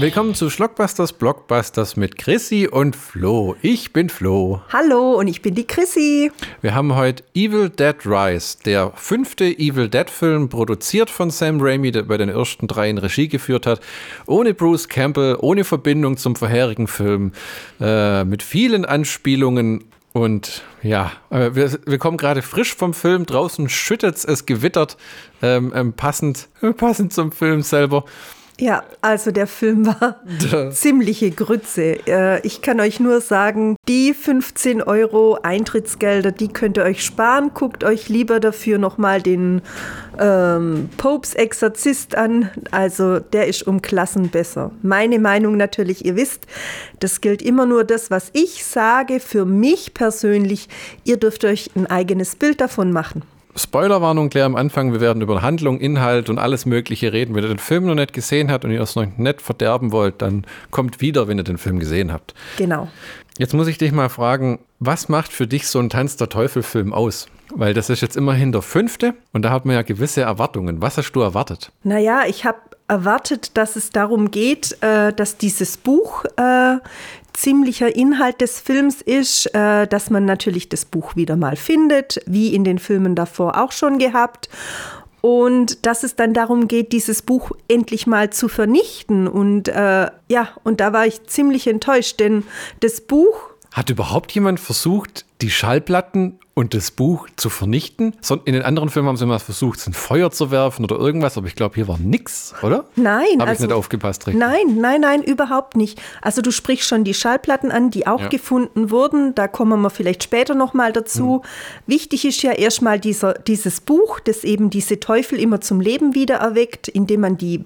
Willkommen zu Schlockbusters Blockbusters mit Chrissy und Flo. Ich bin Flo. Hallo und ich bin die Chrissy. Wir haben heute Evil Dead Rise, der fünfte Evil Dead Film, produziert von Sam Raimi, der bei den ersten drei in Regie geführt hat, ohne Bruce Campbell, ohne Verbindung zum vorherigen Film, äh, mit vielen Anspielungen und ja, äh, wir, wir, kommen gerade frisch vom Film. Draußen schüttet es, es gewittert, ähm, ähm, passend, passend zum Film selber. Ja, also der Film war ziemliche Grütze. Äh, ich kann euch nur sagen, die 15 Euro Eintrittsgelder, die könnt ihr euch sparen. Guckt euch lieber dafür nochmal den ähm, Popes Exorzist an. Also der ist um Klassen besser. Meine Meinung natürlich, ihr wisst, das gilt immer nur das, was ich sage. Für mich persönlich, ihr dürft euch ein eigenes Bild davon machen. Spoilerwarnung gleich am Anfang. Wir werden über Handlung, Inhalt und alles Mögliche reden. Wenn ihr den Film noch nicht gesehen habt und ihr es noch nicht verderben wollt, dann kommt wieder, wenn ihr den Film gesehen habt. Genau. Jetzt muss ich dich mal fragen, was macht für dich so ein Tanz der Teufel-Film aus? Weil das ist jetzt immerhin der fünfte und da hat man ja gewisse Erwartungen. Was hast du erwartet? Naja, ich habe erwartet, dass es darum geht, äh, dass dieses Buch äh, ziemlicher Inhalt des Films ist, äh, dass man natürlich das Buch wieder mal findet, wie in den Filmen davor auch schon gehabt. Und dass es dann darum geht, dieses Buch endlich mal zu vernichten. Und äh, ja, und da war ich ziemlich enttäuscht, denn das Buch. Hat überhaupt jemand versucht, die Schallplatten und das Buch zu vernichten. In den anderen Filmen haben sie immer versucht, ein Feuer zu werfen oder irgendwas, aber ich glaube, hier war nichts, oder? Nein. Habe also, ich nicht aufgepasst, richtig? Nein, nein, nein, überhaupt nicht. Also du sprichst schon die Schallplatten an, die auch ja. gefunden wurden. Da kommen wir vielleicht später nochmal dazu. Mhm. Wichtig ist ja erstmal dieser, dieses Buch, das eben diese Teufel immer zum Leben wieder erweckt, indem man die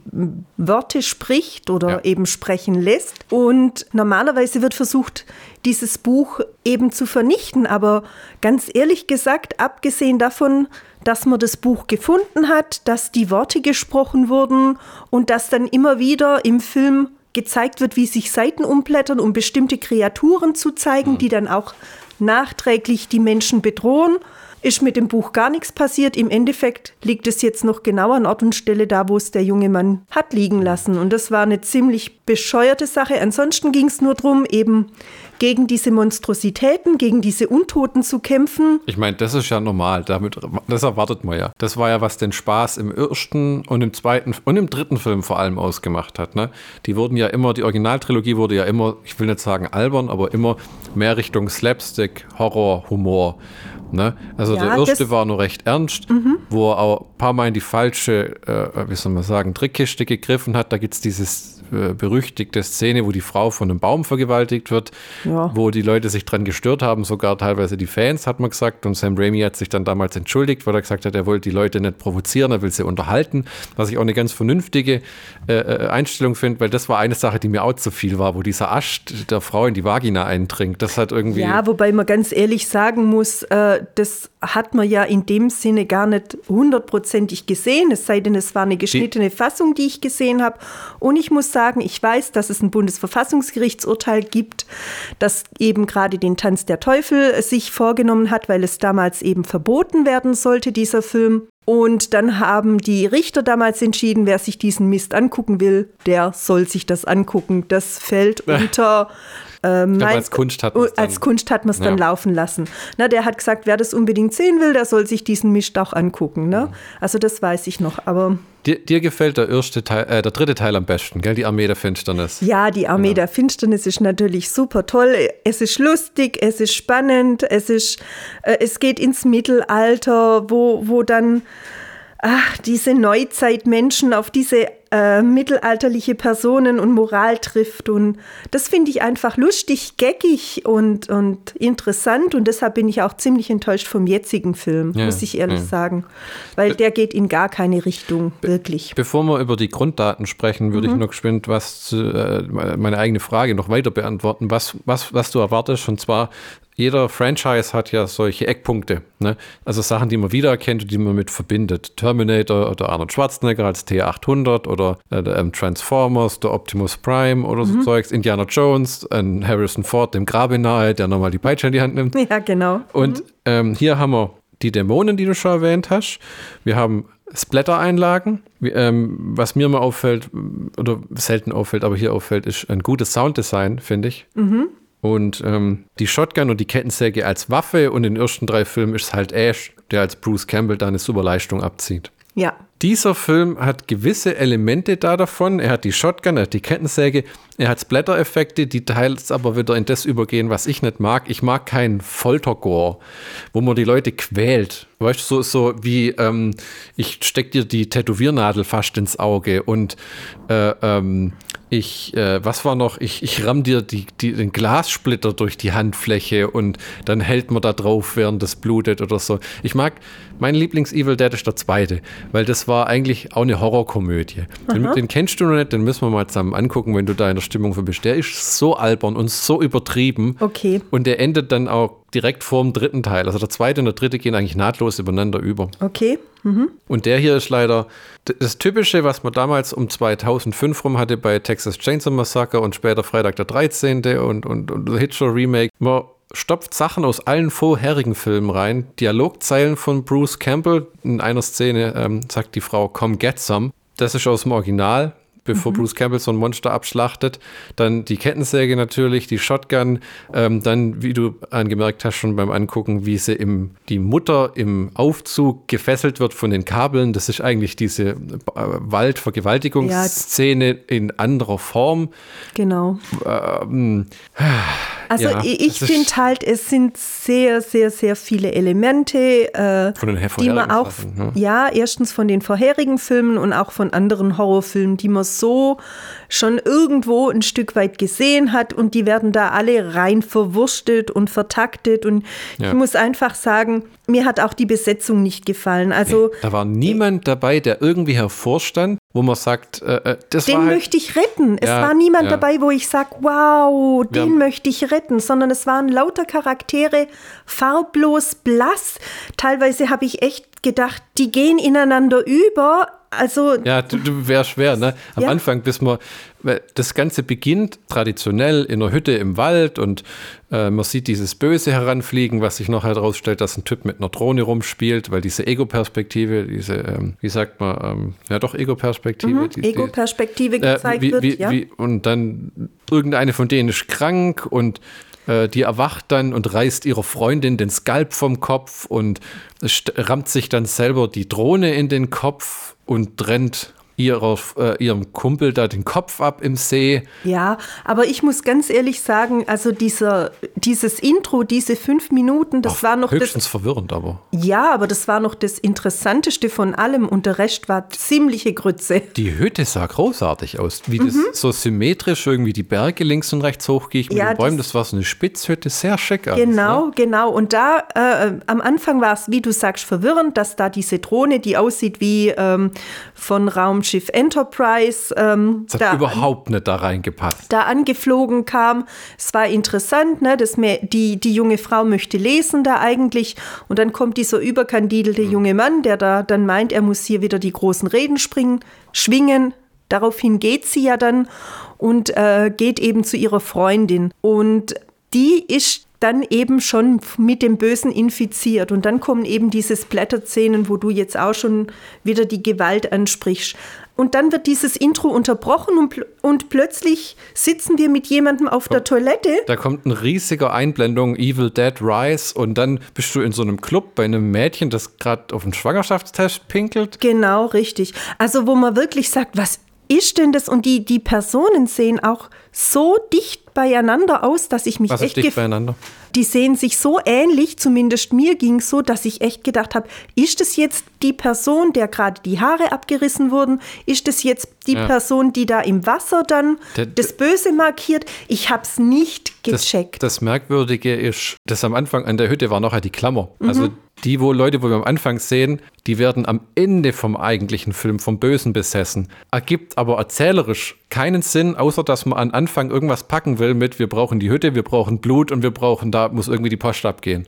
Worte spricht oder ja. eben sprechen lässt. Und normalerweise wird versucht, dieses Buch eben zu vernichten. Aber ganz ehrlich gesagt, abgesehen davon, dass man das Buch gefunden hat, dass die Worte gesprochen wurden und dass dann immer wieder im Film gezeigt wird, wie sich Seiten umblättern, um bestimmte Kreaturen zu zeigen, mhm. die dann auch nachträglich die Menschen bedrohen ist mit dem Buch gar nichts passiert. Im Endeffekt liegt es jetzt noch genau an Ort und Stelle da, wo es der junge Mann hat liegen lassen. Und das war eine ziemlich bescheuerte Sache. Ansonsten ging es nur darum, eben gegen diese Monstrositäten, gegen diese Untoten zu kämpfen. Ich meine, das ist ja normal. Damit, das erwartet man ja. Das war ja, was den Spaß im ersten und im zweiten und im dritten Film vor allem ausgemacht hat. Ne? Die wurden ja immer, die Originaltrilogie wurde ja immer, ich will nicht sagen albern, aber immer mehr Richtung Slapstick, Horror, Humor. Ne? Also ja, der erste war nur recht ernst, mhm. wo er auch ein paar Mal in die falsche, äh, wie soll man sagen, Trickkiste gegriffen hat. Da gibt es dieses äh, berüchtigte Szene, wo die Frau von einem Baum vergewaltigt wird, ja. wo die Leute sich dran gestört haben, sogar teilweise die Fans, hat man gesagt. Und Sam Raimi hat sich dann damals entschuldigt, weil er gesagt hat, er wollte die Leute nicht provozieren, er will sie unterhalten. Was ich auch eine ganz vernünftige äh, äh Einstellung finde, weil das war eine Sache, die mir auch zu viel war, wo dieser Asch der Frau in die Vagina eindringt. Das hat irgendwie. Ja, wobei man ganz ehrlich sagen muss, äh, das hat man ja in dem Sinne gar nicht hundertprozentig gesehen, es sei denn, es war eine geschnittene Fassung, die ich gesehen habe. Und ich muss sagen, ich weiß, dass es ein Bundesverfassungsgerichtsurteil gibt, das eben gerade den Tanz der Teufel sich vorgenommen hat, weil es damals eben verboten werden sollte, dieser Film. Und dann haben die Richter damals entschieden, wer sich diesen Mist angucken will, der soll sich das angucken. Das fällt unter ähm, glaub, als Kunst hat man es dann, man's ja. dann laufen lassen. Na, der hat gesagt, wer das unbedingt sehen will, der soll sich diesen Mist auch angucken. Ne? Also das weiß ich noch. Aber dir, dir gefällt der erste Teil, äh, der dritte Teil am besten, gell? Die Armee der Finsternis. Ja, die Armee genau. der Finsternis ist natürlich super toll. Es ist lustig, es ist spannend, es ist, äh, es geht ins Mittelalter, wo, wo dann ach, diese Neuzeitmenschen auf diese äh, mittelalterliche Personen und Moral trifft. Und das finde ich einfach lustig, geckig und, und interessant. Und deshalb bin ich auch ziemlich enttäuscht vom jetzigen Film, ja, muss ich ehrlich ja. sagen. Weil der geht in gar keine Richtung, wirklich. Bevor wir über die Grunddaten sprechen, würde mhm. ich noch geschwind was zu, äh, meine eigene Frage noch weiter beantworten, was, was, was du erwartest. Und zwar jeder Franchise hat ja solche Eckpunkte. Ne? Also Sachen, die man wiedererkennt und die man mit verbindet. Terminator oder Arnold Schwarzenegger als T800 oder äh, ähm, Transformers, der Optimus Prime oder so mhm. Zeugs, Indiana Jones, ein Harrison Ford dem Grabe nahe, der nochmal die Peitsche in die Hand nimmt. Ja, genau. Und mhm. ähm, hier haben wir die Dämonen, die du schon erwähnt hast. Wir haben Splatter-Einlagen. Ähm, was mir mal auffällt, oder selten auffällt, aber hier auffällt, ist ein gutes Sounddesign, finde ich. Und ähm, die Shotgun und die Kettensäge als Waffe und in den ersten drei Filmen ist es halt Ash, der als Bruce Campbell da eine super Leistung abzieht. Ja. Dieser Film hat gewisse Elemente da davon. Er hat die Shotgun, er hat die Kettensäge, er hat Splatter-Effekte, die teils aber wieder in das übergehen, was ich nicht mag. Ich mag keinen Foltergore, wo man die Leute quält. Weißt du, so, so wie ähm, ich steck dir die Tätowiernadel fast ins Auge und äh, ähm, ich, äh, was war noch? Ich, ich ramm dir die, die, den Glassplitter durch die Handfläche und dann hält man da drauf, während das blutet oder so. Ich mag, mein Lieblings-Evil Dead ist der zweite, weil das war eigentlich auch eine Horrorkomödie. Den, den kennst du noch nicht, den müssen wir mal zusammen angucken, wenn du da in der Stimmung für bist. Der ist so albern und so übertrieben. Okay. Und der endet dann auch direkt vor dem dritten Teil. Also der zweite und der dritte gehen eigentlich nahtlos übereinander über. Okay. Und der hier ist leider das Typische, was man damals um 2005 rum hatte bei Texas Chainsaw Massacre und später Freitag der 13. und, und, und The Hitcher Remake. Man stopft Sachen aus allen vorherigen Filmen rein. Dialogzeilen von Bruce Campbell. In einer Szene ähm, sagt die Frau, come get some. Das ist aus dem Original bevor Bruce Campbell so ein Monster abschlachtet. Dann die Kettensäge natürlich, die Shotgun. Ähm, dann, wie du angemerkt hast, schon beim Angucken, wie sie im, die Mutter im Aufzug gefesselt wird von den Kabeln. Das ist eigentlich diese äh, Waldvergewaltigungsszene in anderer Form. Genau. Ähm, Also Ja, ich, finde halt, es sind sehr, sehr, sehr viele Elemente, äh, Von den die man auch, Sachen, ne? ja, erstens von den vorherigen Filmen und auch von anderen Horrorfilmen, die man so schon irgendwo ein Stück weit gesehen hat und die werden da alle rein verwurstet und vertaktet und Ja. ich muss einfach sagen, mir hat auch die Besetzung nicht gefallen. Also da war niemand dabei, der irgendwie hervorstand, wo man sagt, äh, äh, das Den war halt, möchte ich retten. Es Ja, war niemand ja. dabei, wo ich sage, wow, den haben- möchte ich retten, sondern es waren lauter Charaktere, farblos, blass. Teilweise habe ich echt gedacht, die gehen ineinander über. Also Ja, du, du wäre schwer, ne? Am Ja. Anfang, bis man, das Ganze beginnt traditionell in einer Hütte im Wald und äh, man sieht dieses Böse heranfliegen, was sich noch herausstellt, dass ein Typ mit einer Drohne rumspielt, weil diese Ego-Perspektive, diese, ähm, wie sagt man, ähm, ja doch Ego-Perspektive. die- Ego-Perspektive äh, gezeigt wie, wird. wie, ja. wie, und dann irgendeine von denen ist krank und äh, die erwacht dann und reißt ihrer Freundin den Skalp vom Kopf und rammt sich dann selber die Drohne in den Kopf und trennt ihrer, äh, ihrem Kumpel da den Kopf ab im See. Ja, aber ich muss ganz ehrlich sagen, also dieser, dieses Intro, diese fünf Minuten, das Auch war noch das, höchstens verwirrend, aber ja, aber das war noch das Interessanteste von allem und der Rest war ziemliche Grütze. die Hütte sah großartig aus. Wie das so symmetrisch irgendwie die Berge links und rechts hochgeht mit Mhm. Ja, den Bäumen. das- Das war so eine Spitzhütte, sehr schick. alles, Genau, Ne? genau. Und da äh, am Anfang war es, wie du sagst, verwirrend, dass da diese Drohne, die aussieht wie ähm, von Raumschiff Enterprise, ähm, Das hat da, überhaupt nicht da reingepasst. da angeflogen kam. Es war interessant, ne? Das Mä- die, die junge Frau möchte lesen da eigentlich. Und dann kommt dieser überkandidelte Hm. junge Mann, der da dann meint, er muss hier wieder die großen Reden springen, schwingen. Daraufhin geht sie ja dann und äh, geht eben zu ihrer Freundin. Und die ist dann eben schon mit dem Bösen infiziert. Und dann kommen eben diese Splatter-Szenen, wo du jetzt auch schon wieder die Gewalt ansprichst. Und dann wird dieses Intro unterbrochen und, pl und plötzlich sitzen wir mit jemandem auf der Toilette. Da kommt ein riesiger Einblendung Evil Dead Rise und dann bist du in so einem Club bei einem Mädchen, das gerade auf einen Schwangerschaftstest pinkelt. Genau, richtig. Also wo man wirklich sagt, was ist denn das? Und die, die Personen sehen auch so dicht beieinander aus, dass ich mich Was echt ist dicht beieinander? Die sehen sich so ähnlich, zumindest mir ging so, dass ich echt gedacht habe, ist es jetzt die Person, der gerade die Haare abgerissen wurden? Ist es jetzt die Ja. Person, die da im Wasser dann Der- das Böse markiert? Ich habe es nicht Das, gecheckt. das Merkwürdige ist, dass am Anfang an der Hütte war nachher die Klammer. Mhm. Also die, wo Leute, wo wir am Anfang sehen, die werden am Ende vom eigentlichen Film vom Bösen besessen. Ergibt aber erzählerisch keinen Sinn, außer dass man am Anfang irgendwas packen will mit, wir brauchen die Hütte, wir brauchen Blut und wir brauchen, da muss irgendwie die Post abgehen.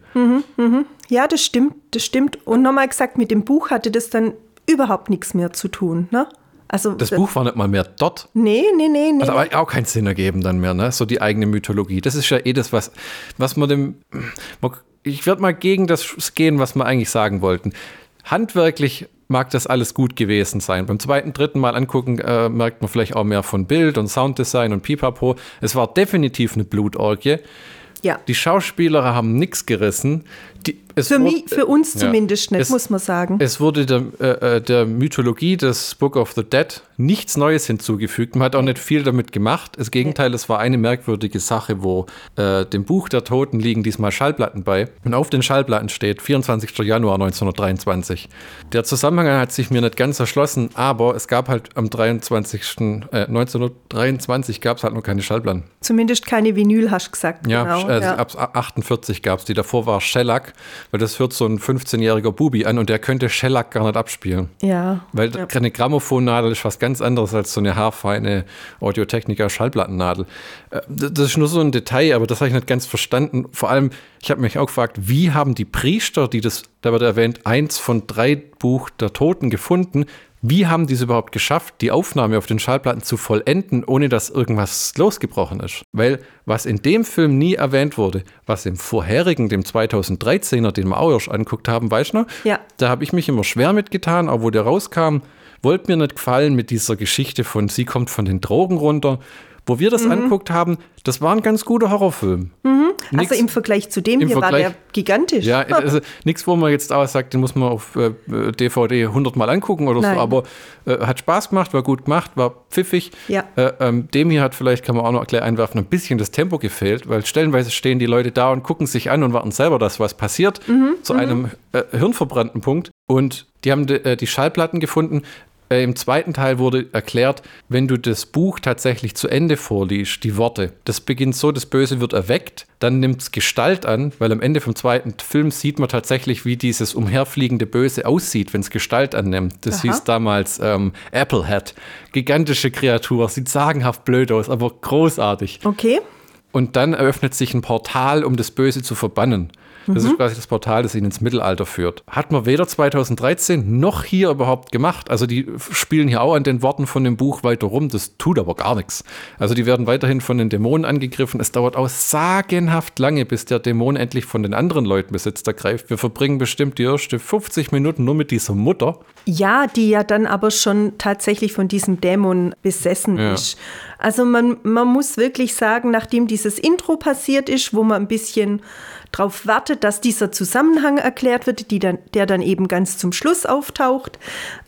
ja, das stimmt, das stimmt. Und nochmal gesagt, mit dem Buch hatte das dann überhaupt nichts mehr zu tun. Ne? Also Das äh, Buch war nicht mal mehr dort. Nee, nee, nee, nee. Also aber auch keinen Sinn ergeben dann mehr, ne? So die eigene Mythologie. Das ist ja eh das, was, was man dem. Ich werde mal gegen das gehen, was wir eigentlich sagen wollten. Handwerklich mag das alles gut gewesen sein. Beim zweiten, dritten Mal angucken, äh, merkt man vielleicht auch mehr von Bild und Sounddesign und Pipapo. Es war definitiv eine Blutorgie. Ja. Die Schauspieler haben nichts gerissen. Die, für, mich, für uns ja. zumindest nicht, es, muss man sagen. Es wurde der, äh, äh, der, Mythologie des Book of the Dead nichts Neues hinzugefügt. Man hat auch nicht viel damit gemacht. Das Gegenteil, es war eine merkwürdige Sache, wo äh, dem Buch der Toten liegen diesmal Schallplatten bei. Und auf den Schallplatten steht 24. Januar 1923. Der Zusammenhang hat sich mir nicht ganz erschlossen, aber es gab halt am 23. Äh, 1923 gab es halt noch keine Schallplatten. Zumindest keine Vinyl, hast du gesagt. Ja, genau, äh, ja. ab 48 gab es die. Davor war Shellac weil das hört so ein 15-jähriger Bubi an und der könnte Shellac gar nicht abspielen. Ja. Weil ja. eine Grammophonnadel ist was ganz anderes als so eine haarfeine Audiotechniker-Schallplattennadel. Äh, das ist nur so ein Detail, aber das habe ich nicht ganz verstanden. Vor allem, ich habe mich auch gefragt, wie haben die Priester, die das, da wird erwähnt, eins von drei Buch der Toten gefunden, wie haben die es überhaupt geschafft, die Aufnahme auf den Schallplatten zu vollenden, ohne dass irgendwas losgebrochen ist? Weil was in dem Film nie erwähnt wurde, was im vorherigen, dem 2013er, den wir auch erst anguckt haben, weißt du noch? Ja. Da habe ich mich immer schwer mitgetan, auch wo der rauskam, wollte mir nicht gefallen mit dieser Geschichte von sie kommt von den Drogen runter. Wo wir das mhm. anguckt haben, das war ein ganz guter Horrorfilm. Mhm. Nix, also im Vergleich zu dem hier Vergleich, war der gigantisch. Ja, also nichts, wo man jetzt auch sagt, den muss man auf äh, DVD 100 Mal angucken oder Nein. so, aber äh, hat Spaß gemacht, war gut gemacht, war pfiffig. Ja. Äh, ähm, dem hier hat vielleicht, kann man auch noch gleich einwerfen, ein bisschen das Tempo gefehlt, weil stellenweise stehen die Leute da und gucken sich an und warten selber, dass was passiert, mhm. zu mhm. einem äh, hirnverbrannten Punkt. Und die haben äh, die Schallplatten gefunden, äh, Im zweiten Teil wurde erklärt, wenn du das Buch tatsächlich zu Ende vorliest, die Worte, das beginnt so, das Böse wird erweckt, dann nimmt es Gestalt an, weil am Ende vom zweiten Film sieht man tatsächlich, wie dieses umherfliegende Böse aussieht, wenn es Gestalt annimmt. Das Aha. hieß damals ähm, Applehead. Gigantische Kreatur, sieht sagenhaft blöd aus, aber großartig. Okay. Und dann eröffnet sich ein Portal, um das Böse zu verbannen. Das mhm. ist quasi das Portal, das ihn ins Mittelalter führt. Hat man weder 2013 noch hier überhaupt gemacht. Also die spielen hier auch an den Worten von dem Buch weiter rum. Das tut aber gar nichts. Also die werden weiterhin von den Dämonen angegriffen. Es dauert auch sagenhaft lange, bis der Dämon endlich von den anderen Leuten Besitz ergreift. Wir verbringen bestimmt die ersten 50 Minuten nur mit dieser Mutter. Ja, die ja dann aber schon tatsächlich von diesem Dämon besessen ja. ist. Also man, man muss wirklich sagen, nachdem dieses Intro passiert ist, wo man ein bisschen darauf wartet, dass dieser Zusammenhang erklärt wird, die dann, der dann eben ganz zum Schluss auftaucht.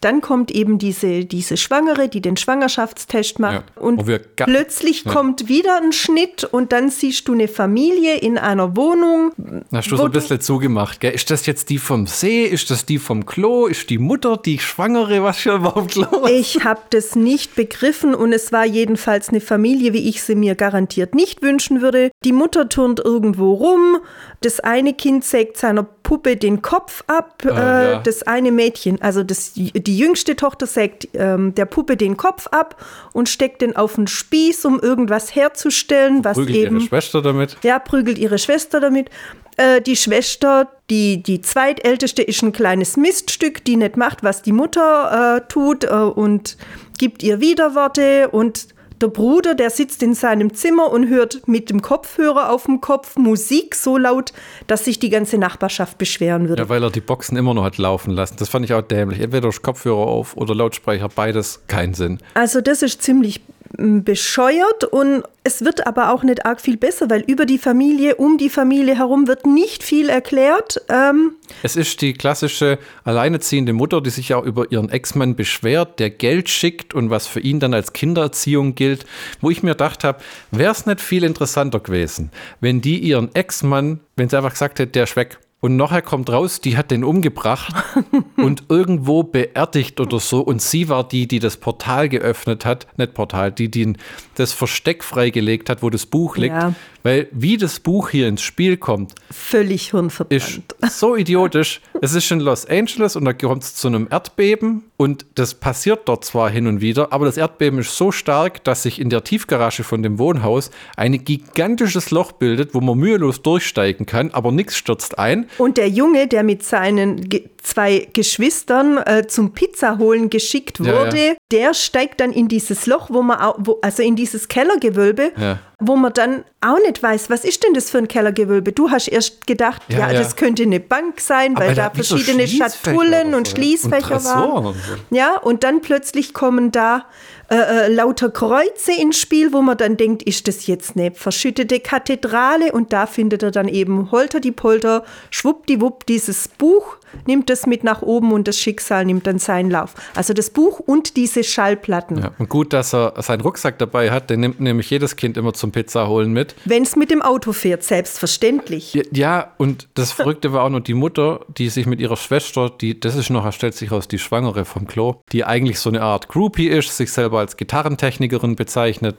Dann kommt eben diese, diese Schwangere, die den Schwangerschaftstest macht. Ja. Und plötzlich ja. kommt wieder ein Schnitt und dann siehst du eine Familie in einer Wohnung. Hast du so ein bisschen zugemacht. Gell? Ist das jetzt die vom See? Ist das die vom Klo? Ist die Mutter die Schwangere? Was ist überhaupt los? Ich habe das nicht begriffen und es war jedenfalls eine Familie, wie ich sie mir garantiert nicht wünschen würde. Die Mutter turnt irgendwo rum, das eine Kind sägt seiner Puppe den Kopf ab, äh, äh, ja. das eine Mädchen, also das, die jüngste Tochter sägt ähm, der Puppe den Kopf ab und steckt den auf den Spieß, um irgendwas herzustellen, was prügelt eben. ihre Schwester damit? Ja, prügelt ihre Schwester damit. Äh, die Schwester, die, die zweitälteste, ist ein kleines Miststück, die nicht macht, was die Mutter äh, tut äh, und gibt ihr Widerworte und der Bruder, der sitzt in seinem Zimmer und hört mit dem Kopfhörer auf dem Kopf Musik so laut, dass sich die ganze Nachbarschaft beschweren würde. Ja, weil er die Boxen immer noch hat laufen lassen. Das fand ich auch dämlich. Entweder Kopfhörer auf oder Lautsprecher, beides keinen Sinn. Also das ist ziemlich bescheuert und es wird aber auch nicht arg viel besser, weil über die Familie, um die Familie herum wird nicht viel erklärt. Ähm es ist die klassische alleineziehende Mutter, die sich ja über ihren Ex-Mann beschwert, der Geld schickt und was für ihn dann als Kindererziehung gilt, wo ich mir gedacht habe, wäre es nicht viel interessanter gewesen, wenn die ihren Ex-Mann, wenn sie einfach gesagt hätte, der ist und nachher kommt raus, die hat den umgebracht und irgendwo beerdigt oder so. Und sie war die, die das Portal geöffnet hat, nicht Portal, die, die das Versteck freigelegt hat, wo das Buch liegt. Ja. Weil wie das Buch hier ins Spiel kommt, völlig hirnverbrannt. Ist so idiotisch. es ist in Los Angeles und da kommt es zu einem Erdbeben und das passiert dort zwar hin und wieder, aber das Erdbeben ist so stark, dass sich in der Tiefgarage von dem Wohnhaus ein gigantisches Loch bildet, wo man mühelos durchsteigen kann, aber nichts stürzt ein. Und der Junge, der mit seinen zwei Geschwistern äh, zum Pizza holen geschickt wurde, ja, ja. Der steigt dann in dieses Loch, wo man auch, wo, also in dieses Kellergewölbe, Ja. wo man dann auch nicht weiß, was ist denn das für ein Kellergewölbe? Du hast erst gedacht, ja, Ja, ja. das könnte eine Bank sein, weil Aber da da so verschiedene Schließfächer Schatullen und so. Schließfächer Und waren. Und so. Ja, und dann plötzlich kommen da äh, äh, lauter Kreuze ins Spiel, wo man dann denkt, ist das jetzt eine verschüttete Kathedrale? Und da findet er dann eben Holter die Polter, schwuppdiwupp dieses Buch, nimmt das mit nach oben und das Schicksal nimmt dann seinen Lauf. Also das Buch und diese Schallplatten. Ja. Und gut, dass er seinen Rucksack dabei hat, den nimmt nämlich jedes Kind immer zum Pizza holen mit. Wenn es mit dem Auto fährt, selbstverständlich. Ja, ja, und das Verrückte war auch noch die Mutter, die sich mit ihrer Schwester, die, das ist noch, stellt sich raus, die Schwangere vom Klo, die eigentlich so eine Art Groupie ist, sich selber als Gitarrentechnikerin bezeichnet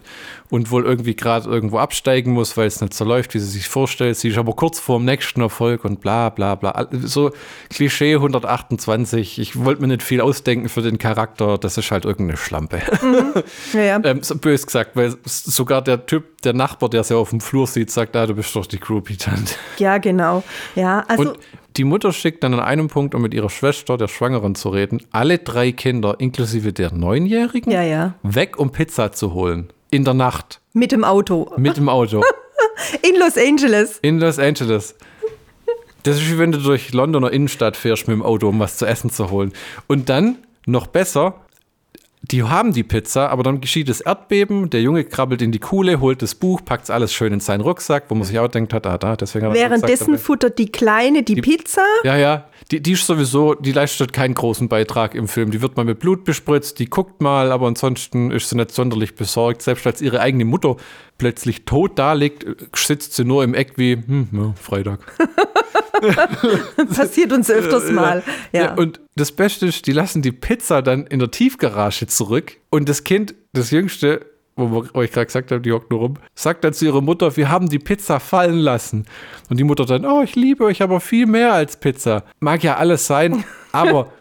und wohl irgendwie gerade irgendwo absteigen muss, weil es nicht so läuft, wie sie sich vorstellt. Sie ist aber kurz vor dem nächsten Erfolg und bla bla bla. So Klischee 128. Ich wollte mir nicht viel ausdenken für den Charakter. Das ist halt irgendeine Schlampe. Ja, ja. ähm, so bös gesagt, weil sogar der Typ, der Nachbar, der sie auf dem Flur sieht, sagt, ah, du bist doch die Groupie-Tante. ja genau. Ja, also Und die Mutter schickt dann an einem Punkt, um mit ihrer Schwester, der Schwangeren, zu reden, alle drei Kinder, inklusive der Neunjährigen, Ja, ja. weg, um Pizza zu holen. In der Nacht. mit dem Auto Mit dem Auto. in Los Angeles. In Los Angeles. Das ist wie wenn du durch Londoner Innenstadt fährst mit dem Auto, um was zu essen zu holen. Und dann, noch besser, die haben die Pizza, aber dann geschieht das Erdbeben, der Junge krabbelt in die Kuhle, holt das Buch, packt alles schön in seinen Rucksack, wo man sich auch denkt, hat, ah, da, deswegen hat Währenddessen futtert die Kleine die, Pizza. Ja, ja. Die, die ist sowieso, die leistet keinen großen Beitrag im Film. Die wird mal mit Blut bespritzt, die guckt mal, aber ansonsten ist sie nicht sonderlich besorgt. Selbst als ihre eigene Mutter plötzlich tot da liegt, sitzt sie nur im Eck wie, hm, ja, Freitag. Passiert uns öfters mal. Ja. Und das Beste ist, die lassen die Pizza dann in der Tiefgarage zurück und das Kind, das Jüngste, wo ich gerade gesagt habe, die hockt nur rum, sagt dann zu ihrer Mutter, wir haben die Pizza fallen lassen. Und die Mutter dann, oh, ich liebe euch aber viel mehr als Pizza. Mag ja alles sein, aber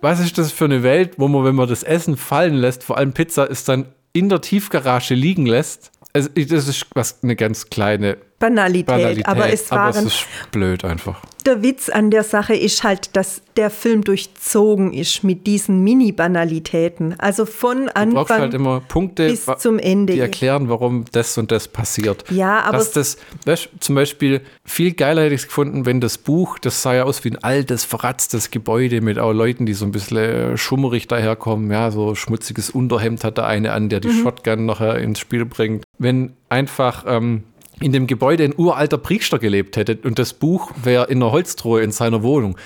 was ist das für eine Welt, wo man, wenn man das Essen fallen lässt, vor allem Pizza, es dann in der Tiefgarage liegen lässt? Also, das ist was eine ganz kleine Banalität. Banalität, Aber es aber waren. es ist blöd einfach. der Witz an der Sache ist halt, dass der Film durchzogen ist mit diesen Mini-Banalitäten. Also von Du brauchst Anfang halt immer Punkte, bis zum Ende. die erklären, warum das und das passiert. Ja, aber Dass das, weißt, zum Beispiel, viel geiler hätte ich es gefunden, wenn das Buch, das sah ja aus wie ein altes, verratztes Gebäude mit auch Leuten, die so ein bisschen äh, schummerig daherkommen. Ja, so schmutziges Unterhemd hat der eine an, der die Mhm. Shotgun nachher ins Spiel bringt. Wenn einfach ähm, in dem Gebäude ein uralter Priester gelebt hätte und das Buch wäre in einer Holztruhe in seiner Wohnung.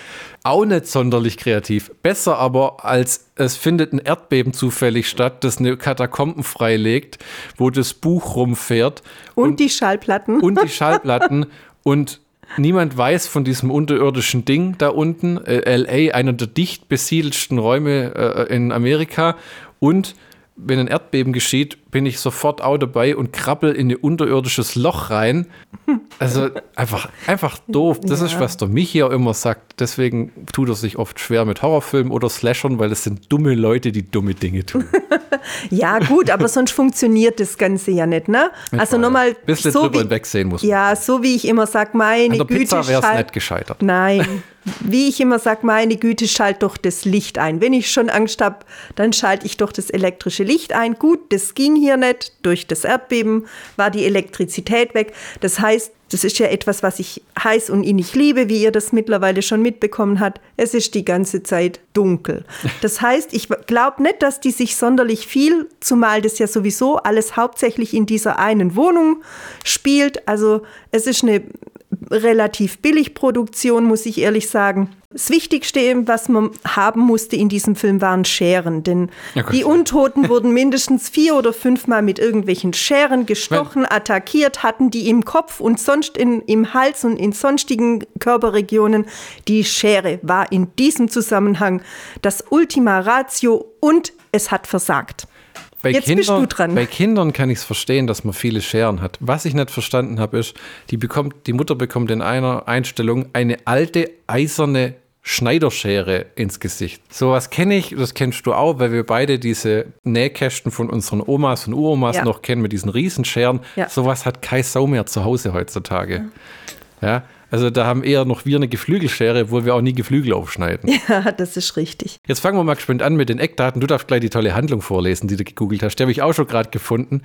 Auch nicht sonderlich kreativ. Besser aber als es findet ein Erdbeben zufällig statt, das eine Katakomben freilegt, wo das Buch rumfährt und, die Schallplatten. und die Schallplatten und niemand weiß von diesem unterirdischen Ding da unten. Äh, LA, einer der dicht besiedelsten Räume äh, in Amerika und wenn ein Erdbeben geschieht, bin ich sofort auch dabei und krabbel in ein unterirdisches Loch rein. Also einfach, einfach doof. Das ist, Ja. was der Michi auch immer sagt. Deswegen tut er sich oft schwer mit Horrorfilmen oder Slashern, weil es sind dumme Leute, die dumme Dinge tun. Ja, gut, aber sonst funktioniert das Ganze ja nicht, ne? Also nochmal. Bisschen so drüber wie, hinwegsehen muss man. Ja, so wie ich immer sage, meine An der Güte. Pizza wäre es nicht gescheitert. Nein. Wie ich immer sage, meine Güte, schalt doch das Licht ein. Wenn ich schon Angst habe, dann schalte ich doch das elektrische Licht ein. Gut, das ging hier nicht. Durch das Erdbeben war die Elektrizität weg. Das heißt, das ist ja etwas, was ich heiß und innig liebe, wie ihr das mittlerweile schon mitbekommen habt. Es ist die ganze Zeit dunkel. Das heißt, ich glaube nicht, dass die sich sonderlich viel, zumal das ja sowieso alles hauptsächlich in dieser einen Wohnung spielt. Also es ist eine relativ billig Produktion, muss ich ehrlich sagen. Das Wichtigste, was man haben musste in diesem Film, waren Scheren. Denn Ja, die Untoten wurden mindestens vier oder fünfmal mit irgendwelchen Scheren gestochen, attackiert, hatten die im Kopf und sonst in, im Hals und in sonstigen Körperregionen. Die Schere war in diesem Zusammenhang das Ultima Ratio und es hat versagt. Bei Jetzt bist du dran. Bei Kindern kann ich es verstehen, dass man viele Scheren hat. Was ich nicht verstanden habe, ist, die, bekommt, die Mutter bekommt in einer Einstellung eine alte eiserne Schneiderschere ins Gesicht. Sowas kenne ich, das kennst du auch, weil wir beide diese Nähkästen von unseren Omas und Uromas Ja. noch kennen mit diesen Riesenscheren. Ja. Sowas hat kein Sau mehr zu Hause heutzutage. Ja, Also da haben eher noch wir eine Geflügelschere, obwohl wir auch nie Geflügel aufschneiden. Ja, das ist richtig. Jetzt fangen wir mal geschwind an mit den Eckdaten. Du darfst gleich die tolle Handlung vorlesen, die du gegoogelt hast. Die habe ich auch schon gerade gefunden,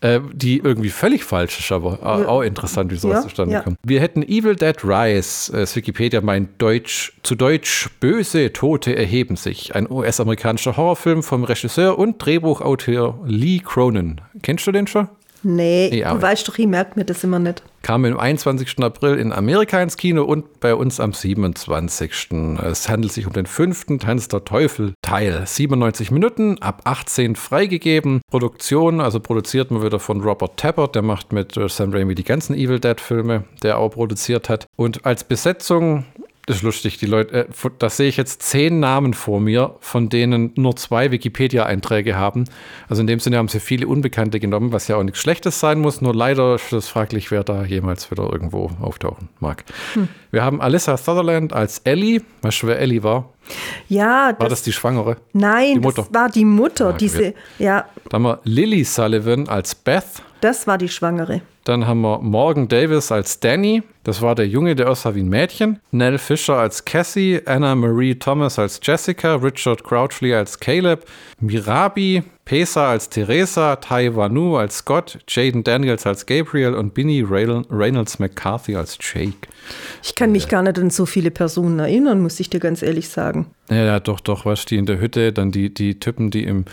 äh, die irgendwie völlig falsch ist, aber auch interessant, wie sowas ja, zustande ja. kommt. Wir hätten Evil Dead Rise, äh, Wikipedia meint Deutsch, zu Deutsch Böse Tote erheben sich. Ein US-amerikanischer Horrorfilm vom Regisseur und Drehbuchautor Lee Cronin. Kennst du den schon? Nee, ja, du weißt doch, ich merke mir das immer nicht. Kam am 21. April in Amerika ins Kino und bei uns am 27. Es handelt sich um den fünften Tanz der Teufel Teil. 97 Minuten, ab 18 freigegeben. Produktion, also produziert man wieder von Robert Tappert, der macht mit äh, Sam Raimi die ganzen Evil Dead Filme, der auch produziert hat. Und als Besetzung das ist lustig, die Leute, äh, da sehe ich jetzt zehn Namen vor mir, von denen nur zwei Wikipedia-Einträge haben. Also in dem Sinne haben sie viele Unbekannte genommen, was ja auch nichts Schlechtes sein muss, nur leider ist es fraglich, wer da jemals wieder irgendwo auftauchen mag. Hm. Wir haben Alyssa Sutherland als Ellie. Weißt du, wer Ellie war? Ja. War das, das die Schwangere? Nein, die Mutter. das war die Mutter, ja, diese, ja. Dann haben wir Lily Sullivan als Beth. Das war die Schwangere. Dann haben wir Morgan Davis als Danny. Das war der Junge, der aussah wie ein Mädchen. Nell Fisher als Cassie. Anna Marie Thomas als Jessica. Richard Crouchley als Caleb. Mirabi. Pesa als Teresa. Tai Wanu als Scott. Jaden Daniels als Gabriel. Und Binny Reynolds McCarthy als Jake. Ich kann mich gar nicht an so viele Personen erinnern, muss ich dir ganz ehrlich sagen. Ja, ja doch, doch, was die in der Hütte, dann die, die Typen, die im,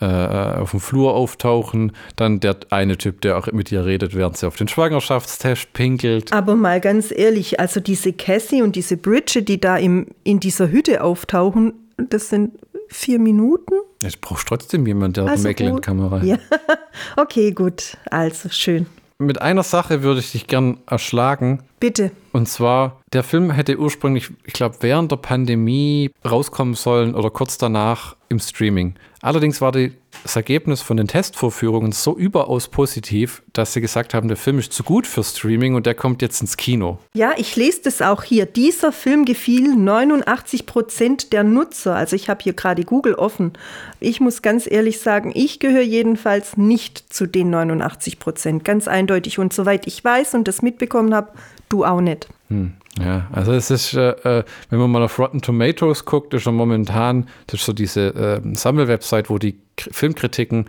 äh, auf dem Flur auftauchen, dann der eine Typ, der auch mit ihr redet, während sie auf den Schwangerschaftstest pinkelt. Aber mal ganz ehrlich, also diese Cassie und diese Bridget, die da im, in dieser Hütte auftauchen, das sind vier Minuten. Jetzt brauchst du trotzdem jemanden, der also eine Mac-Kamera. Ja, okay, gut. Also schön. Mit einer Sache würde ich dich gern erschlagen. Bitte. Und zwar, der Film hätte ursprünglich, ich glaube, während der Pandemie rauskommen sollen oder kurz danach im Streaming. Allerdings war die, das Ergebnis von den Testvorführungen so überaus positiv, dass sie gesagt haben, der Film ist zu gut für Streaming und der kommt jetzt ins Kino. Ja, ich lese das auch hier. Dieser Film gefiel 89 Prozent der Nutzer. Also ich habe hier gerade Google offen. Ich muss ganz ehrlich sagen, ich gehöre jedenfalls nicht zu den 89 Prozent. Ganz eindeutig. Und soweit ich weiß und das mitbekommen habe, du auch nicht. Hm. Ja, also es ist, äh, äh, wenn man mal auf Rotten Tomatoes guckt, ist schon momentan, das ist so diese äh, Sammelwebsite, wo die K Filmkritiken,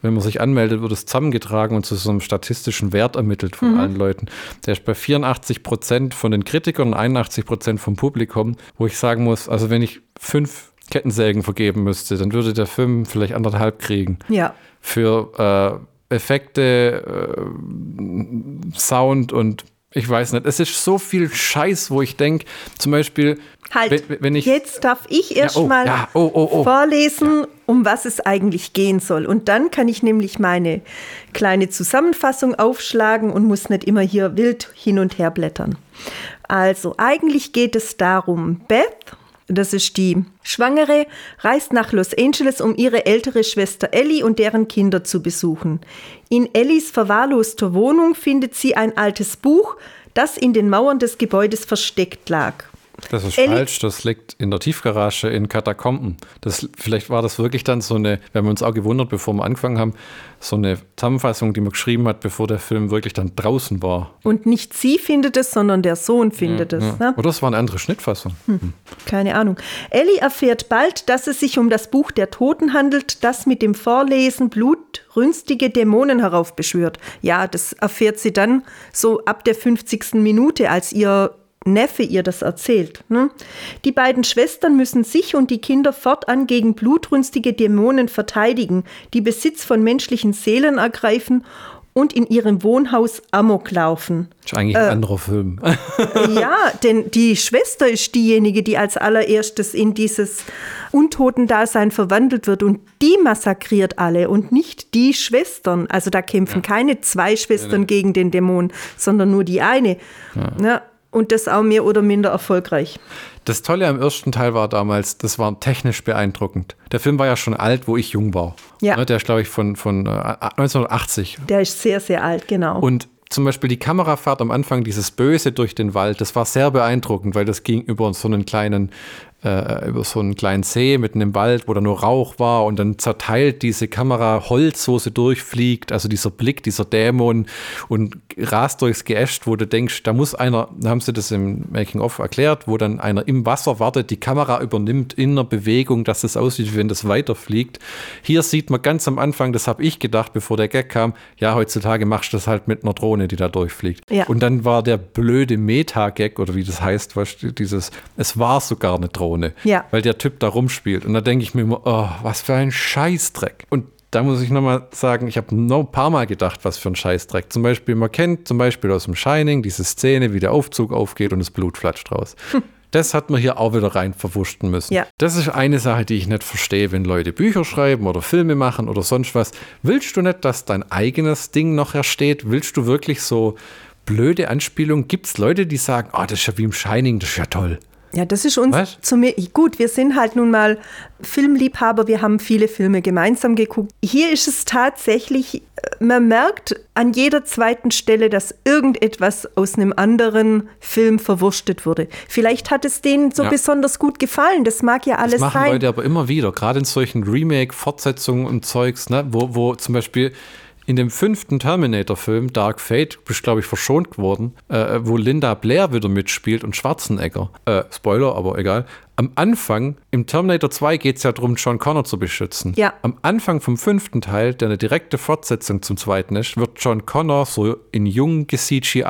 wenn man sich anmeldet, wird es zusammengetragen und zu so einem statistischen Wert ermittelt von mhm. allen Leuten. Der ist bei 84 Prozent von den Kritikern und 81 Prozent vom Publikum, wo ich sagen muss, also wenn ich fünf Kettensägen vergeben müsste, dann würde der Film vielleicht anderthalb kriegen. Ja. Für äh, Effekte, äh, Sound und ich weiß nicht, es ist so viel Scheiß, wo ich denke, zum Beispiel, halt, wenn, wenn ich. Jetzt darf ich erstmal ja, oh, ja, oh, oh, oh, vorlesen, um was es eigentlich gehen soll. Und dann kann ich nämlich meine kleine Zusammenfassung aufschlagen und muss nicht immer hier wild hin und her blättern. Also, eigentlich geht es darum, Beth das ist die Schwangere, reist nach Los Angeles, um ihre ältere Schwester Ellie und deren Kinder zu besuchen. In Ellies verwahrloster Wohnung findet sie ein altes Buch, das in den Mauern des Gebäudes versteckt lag. Das ist Ellie falsch, das liegt in der Tiefgarage in Katakomben. Das, vielleicht war das wirklich dann so eine, wir haben uns auch gewundert, bevor wir angefangen haben, so eine Zusammenfassung, die man geschrieben hat, bevor der Film wirklich dann draußen war. Und nicht sie findet es, sondern der Sohn findet ja, es. Ja. Ne? Oder es war eine andere Schnittfassung. Hm. Hm. Keine Ahnung. Ellie erfährt bald, dass es sich um das Buch der Toten handelt, das mit dem Vorlesen blutrünstige Dämonen heraufbeschwört. Ja, das erfährt sie dann so ab der 50. Minute, als ihr Neffe ihr das erzählt. Ne? Die beiden Schwestern müssen sich und die Kinder fortan gegen blutrünstige Dämonen verteidigen, die Besitz von menschlichen Seelen ergreifen und in ihrem Wohnhaus Amok laufen. Das ist eigentlich ein äh, anderer Film. ja, denn die Schwester ist diejenige, die als allererstes in dieses Untotendasein verwandelt wird und die massakriert alle und nicht die Schwestern. Also da kämpfen ja. keine zwei Schwestern ja, gegen den Dämon, sondern nur die eine. Ja. Und das auch mehr oder minder erfolgreich. Das Tolle am ersten Teil war damals, das war technisch beeindruckend. Der Film war ja schon alt, wo ich jung war. Ja. Ne, der ist, glaube ich, von, von 1980. Äh, Der ist sehr, sehr alt, genau. Und zum Beispiel die Kamerafahrt am Anfang, dieses Böse durch den Wald, das war sehr beeindruckend, weil das ging über so einen kleinen äh, über so einen kleinen See mitten im Wald, wo da nur Rauch war und dann zerteilt diese Kamera Holz, wo sie durchfliegt, also dieser Blick, dieser Dämon und rast durchs Geäst, wo du denkst, da muss einer, da haben sie das im Making-of erklärt, wo dann einer im Wasser wartet, die Kamera übernimmt in einer Bewegung, dass es aussieht, wie wenn das weiterfliegt. Hier sieht man ganz am Anfang, das habe ich gedacht, bevor der Gag kam, ja, heutzutage machst du das halt mit einer Drohne, die da durchfliegt. Ja. Und dann war der blöde Meta-Gag, oder wie das heißt, was, dieses, es war sogar eine Drohne. Drohne, ja. weil der Typ da rumspielt. Und da denke ich mir immer, oh, was für ein Scheißdreck. Und da muss ich nochmal sagen, ich habe noch ein paar Mal gedacht, was für ein Scheißdreck. Zum Beispiel, man kennt zum Beispiel aus dem Shining diese Szene, wie der Aufzug aufgeht und das Blut flatscht raus. Hm. Das hat man hier auch wieder rein verwurschten müssen. Ja. Das ist eine Sache, die ich nicht verstehe, wenn Leute Bücher schreiben oder Filme machen oder sonst was. Willst du nicht, dass dein eigenes Ding noch ersteht? Willst du wirklich so blöde Anspielungen? Gibt es Leute, die sagen, oh, das ist ja wie im Shining, das ist ja toll. Ja, das ist uns Was? zu mir. Gut, wir sind halt nun mal Filmliebhaber, wir haben viele Filme gemeinsam geguckt. Hier ist es tatsächlich, äh, man merkt an jeder zweiten Stelle, dass irgendetwas aus einem anderen Film verwurstet wurde. Vielleicht hat es denen so ja. besonders gut gefallen, das mag ja alles sein. Das machen sein. Leute aber immer wieder, gerade in solchen Remake-Fortsetzungen und Zeugs, ne, wo, wo zum Beispiel in dem fünften Terminator-Film, Dark Fate, bist glaube ich verschont geworden, äh, wo Linda Blair wieder mitspielt und Schwarzenegger. Äh, Spoiler, aber egal. Am Anfang, im Terminator 2 geht es ja darum, John Connor zu beschützen. Ja. Am Anfang vom fünften Teil, der eine direkte Fortsetzung zum zweiten ist, wird John Connor so in jung gecgi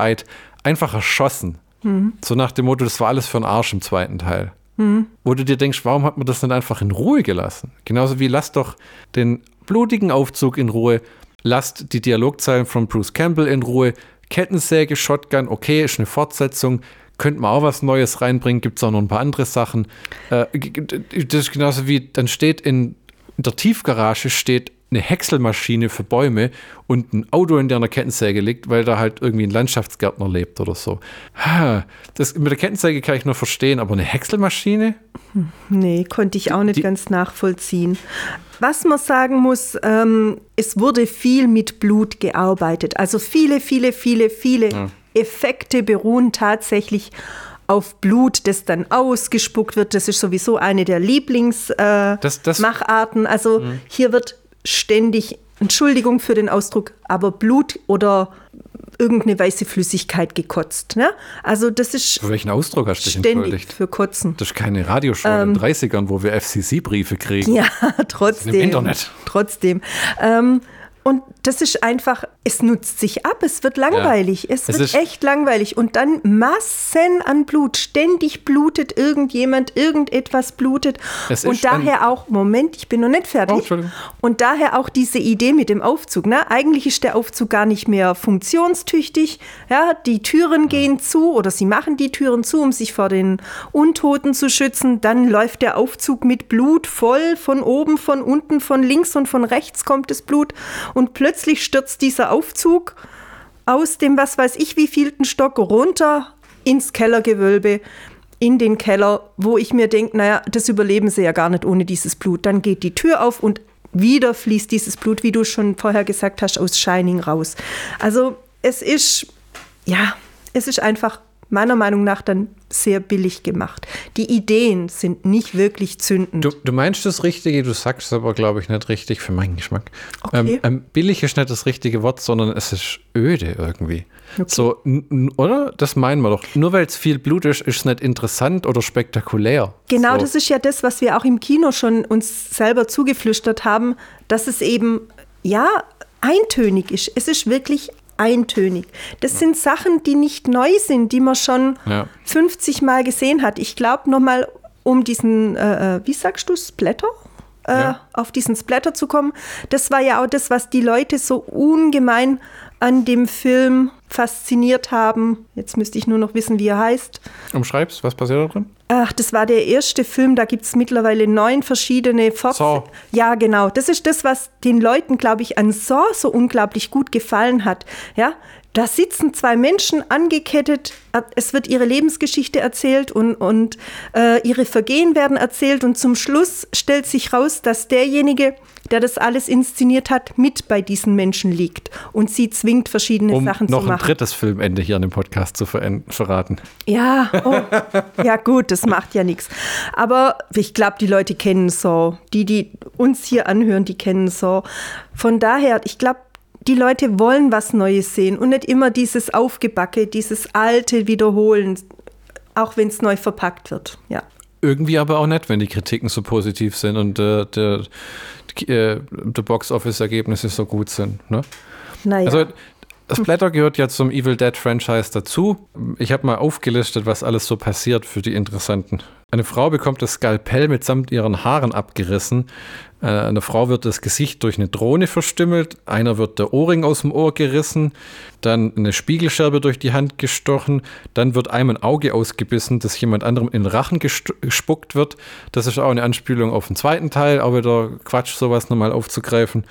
einfach erschossen. Mhm. So nach dem Motto, das war alles für einen Arsch im zweiten Teil. Mhm. Wo du dir denkst, warum hat man das denn einfach in Ruhe gelassen? Genauso wie lass doch den blutigen Aufzug in Ruhe lasst die Dialogzeilen von Bruce Campbell in Ruhe. Kettensäge, Shotgun, okay, ist eine Fortsetzung. Könnte man auch was Neues reinbringen, gibt es auch noch ein paar andere Sachen. Äh, das ist genauso wie, dann steht in, in der Tiefgarage steht eine Häckselmaschine für Bäume und ein Auto, in der eine Kettensäge liegt, weil da halt irgendwie ein Landschaftsgärtner lebt oder so. Das, mit der Kettensäge kann ich nur verstehen, aber eine Häckselmaschine? Nee, konnte ich auch nicht Die, ganz nachvollziehen. Was man sagen muss, ähm, es wurde viel mit Blut gearbeitet. Also viele, viele, viele, viele ja. Effekte beruhen tatsächlich auf Blut, das dann ausgespuckt wird. Das ist sowieso eine der Lieblingsmacharten. Äh, also mhm. hier wird ständig, Entschuldigung für den Ausdruck, aber Blut oder irgendeine weiße Flüssigkeit gekotzt. Ne? Also das ist. Für welchen Ausdruck hast du dich entschuldigt? Für Kotzen. Das ist keine Radioshow ähm, in den 30ern, wo wir FCC-Briefe kriegen. Ja, trotzdem. Im Internet. Trotzdem. Ähm, und das ist einfach, es nutzt sich ab, es wird langweilig, ja. es, es wird echt langweilig. Und dann Massen an Blut, ständig blutet irgendjemand, irgendetwas blutet. und daher auch, Moment, ich bin noch nicht fertig. Oh, und daher auch diese Idee mit dem Aufzug. Ne? Eigentlich ist der Aufzug gar nicht mehr funktionstüchtig. Ja? Die Türen ja. gehen zu oder sie machen die Türen zu, um sich vor den Untoten zu schützen. Dann läuft der Aufzug mit Blut voll, von oben, von unten, von links und von rechts kommt das Blut und plötzlich stürzt dieser Aufzug aus dem was weiß ich wievielten Stock runter ins Kellergewölbe, in den Keller, wo ich mir denke, naja, das überleben sie ja gar nicht ohne dieses Blut. Dann geht die Tür auf und wieder fließt dieses Blut, wie du schon vorher gesagt hast, aus Shining raus. Also es ist, ja, es ist einfach meiner Meinung nach dann sehr billig gemacht. Die Ideen sind nicht wirklich zündend. Du, du meinst das Richtige, du sagst es aber, glaube ich, nicht richtig für meinen Geschmack. Okay. Ähm, ähm, billig ist nicht das richtige Wort, sondern es ist öde irgendwie. Okay. So, oder? Das meinen wir doch. Nur weil es viel Blut ist, ist es nicht interessant oder spektakulär. Genau, so. das ist ja das, was wir auch im Kino schon uns selber zugeflüstert haben, dass es eben, ja, eintönig ist. Es ist wirklich eintönig. Das sind Sachen, die nicht neu sind, die man schon ja. 50 Mal gesehen hat. Ich glaube nochmal, um diesen, äh, äh, wie sagst du, Splatter? Äh, ja. Auf diesen Splatter zu kommen. Das war ja auch das, was die Leute so ungemein an dem Film fasziniert haben. Jetzt müsste ich nur noch wissen, wie er heißt. Umschreib's, was passiert da drin? Ach, das war der erste Film, da gibt es mittlerweile neun verschiedene Fortsetzungen. Ja, genau. Das ist das, was den Leuten, glaube ich, an Saw so unglaublich gut gefallen hat. Ja, da sitzen zwei Menschen angekettet, es wird ihre Lebensgeschichte erzählt und, und äh, ihre Vergehen werden erzählt und zum Schluss stellt sich raus, dass derjenige, der das alles inszeniert hat, mit bei diesen Menschen liegt und sie zwingt, verschiedene um Sachen zu noch machen. ein drittes Filmende hier in dem Podcast zu ver verraten. Ja, oh, ja gut, das macht ja nichts. Aber ich glaube, die Leute kennen so. Die, die uns hier anhören, die kennen so. Von daher, ich glaube, die Leute wollen was Neues sehen und nicht immer dieses Aufgebacke, dieses alte Wiederholen, auch wenn es neu verpackt wird. Ja. Irgendwie aber auch nett, wenn die Kritiken so positiv sind und äh, der, äh, die Box-Office-Ergebnisse so gut sind. Ne? Naja. Also Splatter gehört ja zum Evil Dead Franchise dazu. Ich habe mal aufgelistet, was alles so passiert für die Interessanten. Eine Frau bekommt das Skalpell mitsamt ihren Haaren abgerissen. Äh, eine Frau wird das Gesicht durch eine Drohne verstümmelt. Einer wird der Ohrring aus dem Ohr gerissen. Dann eine Spiegelscherbe durch die Hand gestochen. Dann wird einem ein Auge ausgebissen, das jemand anderem in den Rachen gespuckt wird. Das ist auch eine Anspielung auf den zweiten Teil. Auch wieder Quatsch, sowas nochmal aufzugreifen.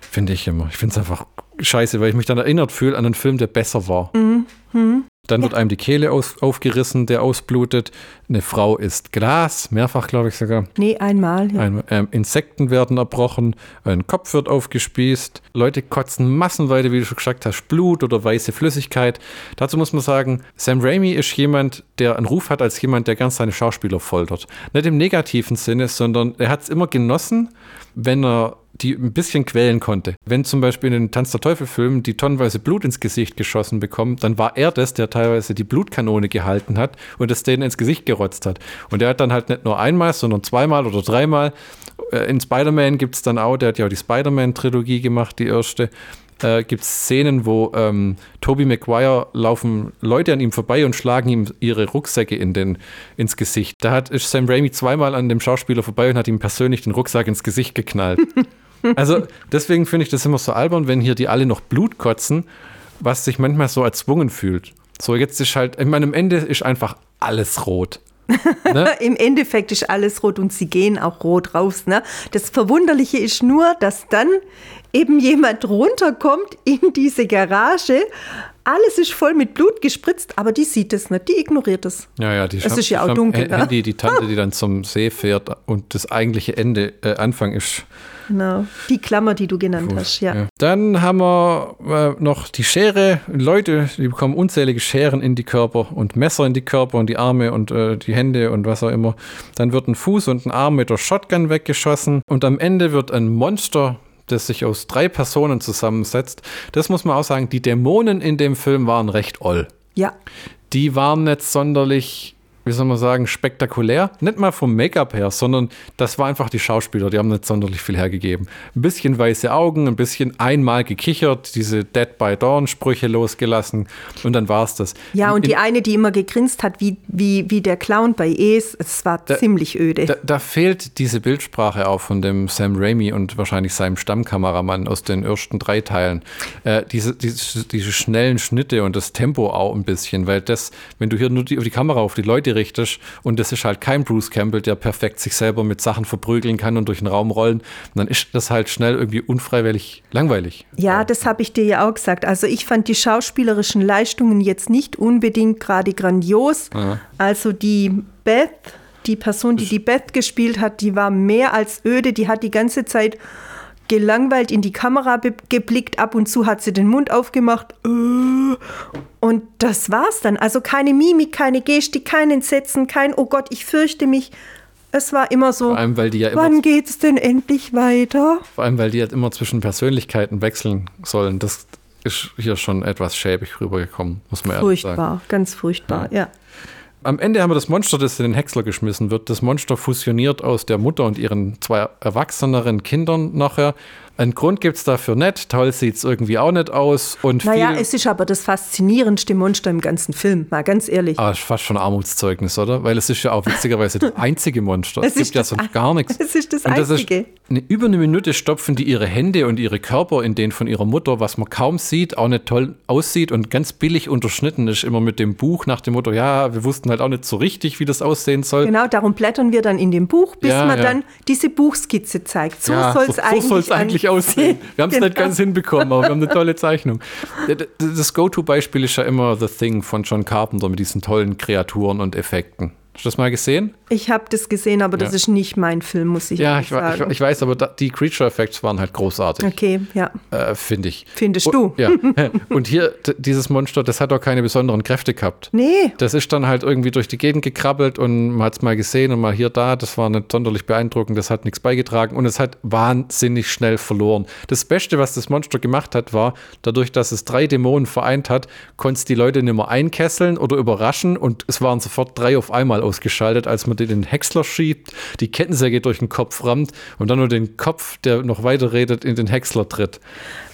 Finde ich immer. Ich finde es einfach scheiße, weil ich mich dann erinnert fühle an einen Film, der besser war. Mhm. Mhm. Dann wird einem die Kehle aus, aufgerissen, der ausblutet. Eine Frau isst Glas, mehrfach glaube ich sogar. Nee, einmal. Ja. Ein, ähm, Insekten werden erbrochen, ein Kopf wird aufgespießt, Leute kotzen massenweise, wie du schon gesagt hast, Blut oder weiße Flüssigkeit. Dazu muss man sagen, Sam Raimi ist jemand, der einen Ruf hat als jemand, der gern seine Schauspieler foltert. Nicht im negativen Sinne, sondern er hat es immer genossen, wenn er die ein bisschen quälen konnte. Wenn zum Beispiel in den Tanz der Teufel-Filmen die tonnenweise Blut ins Gesicht geschossen bekommen, dann war er das, der teilweise die Blutkanone gehalten hat und es denen ins Gesicht gerotzt hat. Und er hat dann halt nicht nur einmal, sondern zweimal oder dreimal. Äh, in Spider-Man gibt es dann auch, der hat ja auch die Spider-Man-Trilogie gemacht, die erste. Äh, gibt es Szenen, wo ähm, Tobey Maguire laufen Leute an ihm vorbei und schlagen ihm ihre Rucksäcke in den, ins Gesicht. Da hat, Sam Raimi zweimal an dem Schauspieler vorbei und hat ihm persönlich den Rucksack ins Gesicht geknallt. Also deswegen finde ich das immer so albern, wenn hier die alle noch Blut kotzen, was sich manchmal so erzwungen fühlt. So, jetzt ist halt, ich meine, am Ende ist einfach alles rot. Ne? Im Endeffekt ist alles rot und sie gehen auch rot raus. Ne? Das Verwunderliche ist nur, dass dann eben jemand runterkommt in diese Garage. Alles ist voll mit Blut gespritzt, aber die sieht es nicht, die ignoriert es. Ja, ja, die Es ist ja auch dunkel. Ne? Die, die Tante, die dann zum See fährt und das eigentliche Ende, äh, Anfang ist Genau, die Klammer, die du genannt Gut, hast, ja. ja. Dann haben wir äh, noch die Schere. Leute, die bekommen unzählige Scheren in die Körper und Messer in die Körper und die Arme und äh, die Hände und was auch immer. Dann wird ein Fuß und ein Arm mit der Shotgun weggeschossen und am Ende wird ein Monster das sich aus drei Personen zusammensetzt. Das muss man auch sagen, die Dämonen in dem Film waren recht oll. Ja. Die waren nicht sonderlich wie soll man sagen, spektakulär. Nicht mal vom Make-up her, sondern das war einfach die Schauspieler, die haben nicht sonderlich viel hergegeben. Ein bisschen weiße Augen, ein bisschen einmal gekichert, diese Dead by Dawn-Sprüche losgelassen und dann war es das. Ja, und In, die eine, die immer gegrinst hat, wie, wie, wie der Clown bei Es, es war da, ziemlich öde. Da, da, fehlt diese Bildsprache auch von dem Sam Raimi und wahrscheinlich seinem Stammkameramann aus den ersten drei Teilen. Äh, diese, diese, diese schnellen Schnitte und das Tempo auch ein bisschen, weil das, wenn du hier nur die, die Kamera auf die Leute richtig. Und das ist halt kein Bruce Campbell, der perfekt sich selber mit Sachen verprügeln kann und durch den Raum rollen. Und dann ist das halt schnell irgendwie unfreiwillig langweilig. Ja, das habe ich dir ja auch gesagt. Also ich fand die schauspielerischen Leistungen jetzt nicht unbedingt gerade grandios. Ja. Also die Beth, die Person, die die Beth gespielt hat, die war mehr als öde. Die hat die ganze Zeit gelangweilt in die Kamera geblickt. Ab und zu hat sie den Mund aufgemacht. Äh. Und das war's dann. Also keine Mimik, keine Gestik, kein Entsetzen, kein Oh Gott, ich fürchte mich. Es war immer so. Vor allem, weil die ja immer wann geht's denn endlich weiter? Vor allem, weil die halt immer zwischen Persönlichkeiten wechseln sollen. Das ist hier schon etwas schäbig rübergekommen, muss man ehrlich sagen. Furchtbar, ganz furchtbar, ja. ja. Am Ende haben wir das Monster, das in den Häcksler geschmissen wird. Das Monster fusioniert aus der Mutter und ihren zwei erwachseneren Kindern nachher. Ein Grund gibt es dafür nicht. Toll sieht es irgendwie auch nicht aus. Und naja, es ist aber das faszinierendste Monster im ganzen Film, mal ganz ehrlich. Ah, ist fast schon Armutszeugnis, oder? Weil es ist ja auch witzigerweise das einzige Monster. Es, es gibt ja sonst gar nichts. Es ist das und das einzige. Ist eine, über eine Minute stopfen die ihre Hände und ihre Körper in den von ihrer Mutter, was man kaum sieht, auch nicht toll aussieht und ganz billig unterschnitten ist. Immer mit dem Buch nach dem Motto, ja, wir wussten halt auch nicht so richtig, wie das aussehen soll. Genau, darum blättern wir dann in dem Buch, bis ja, man ja. dann diese Buchskizze zeigt. So ja, soll es so, eigentlich, so eigentlich aussehen. Wir haben es genau. nicht ganz hinbekommen, aber wir haben eine tolle Zeichnung. Das Go-To-Beispiel ist ja immer The Thing von John Carpenter mit diesen tollen Kreaturen und Effekten. Hast du das mal gesehen? Ich habe das gesehen, aber das Ja. ist nicht mein Film, muss ich Ja, ich, wa- ich, sagen. ich weiß, aber da, die Creature Effects waren halt großartig, okay, ja. äh, finde ich. Findest Und- du? Ja. Und hier, dieses Monster, das hat auch keine besonderen Kräfte gehabt. Nee, Das ist dann halt irgendwie durch die Gegend gekrabbelt und man hat es mal gesehen und mal hier da. Das war nicht sonderlich beeindruckend, das hat nichts beigetragen und es hat wahnsinnig schnell verloren. Das Beste, was das Monster gemacht hat, war, dadurch, dass es drei Dämonen vereint hat, konnte es die Leute nicht mehr einkesseln oder überraschen und es waren sofort drei auf einmal ausgeschaltet, als man den in den Häcksler schiebt, die Kettensäge durch den Kopf rammt und dann nur den Kopf, der noch weiter redet, in den Häcksler tritt.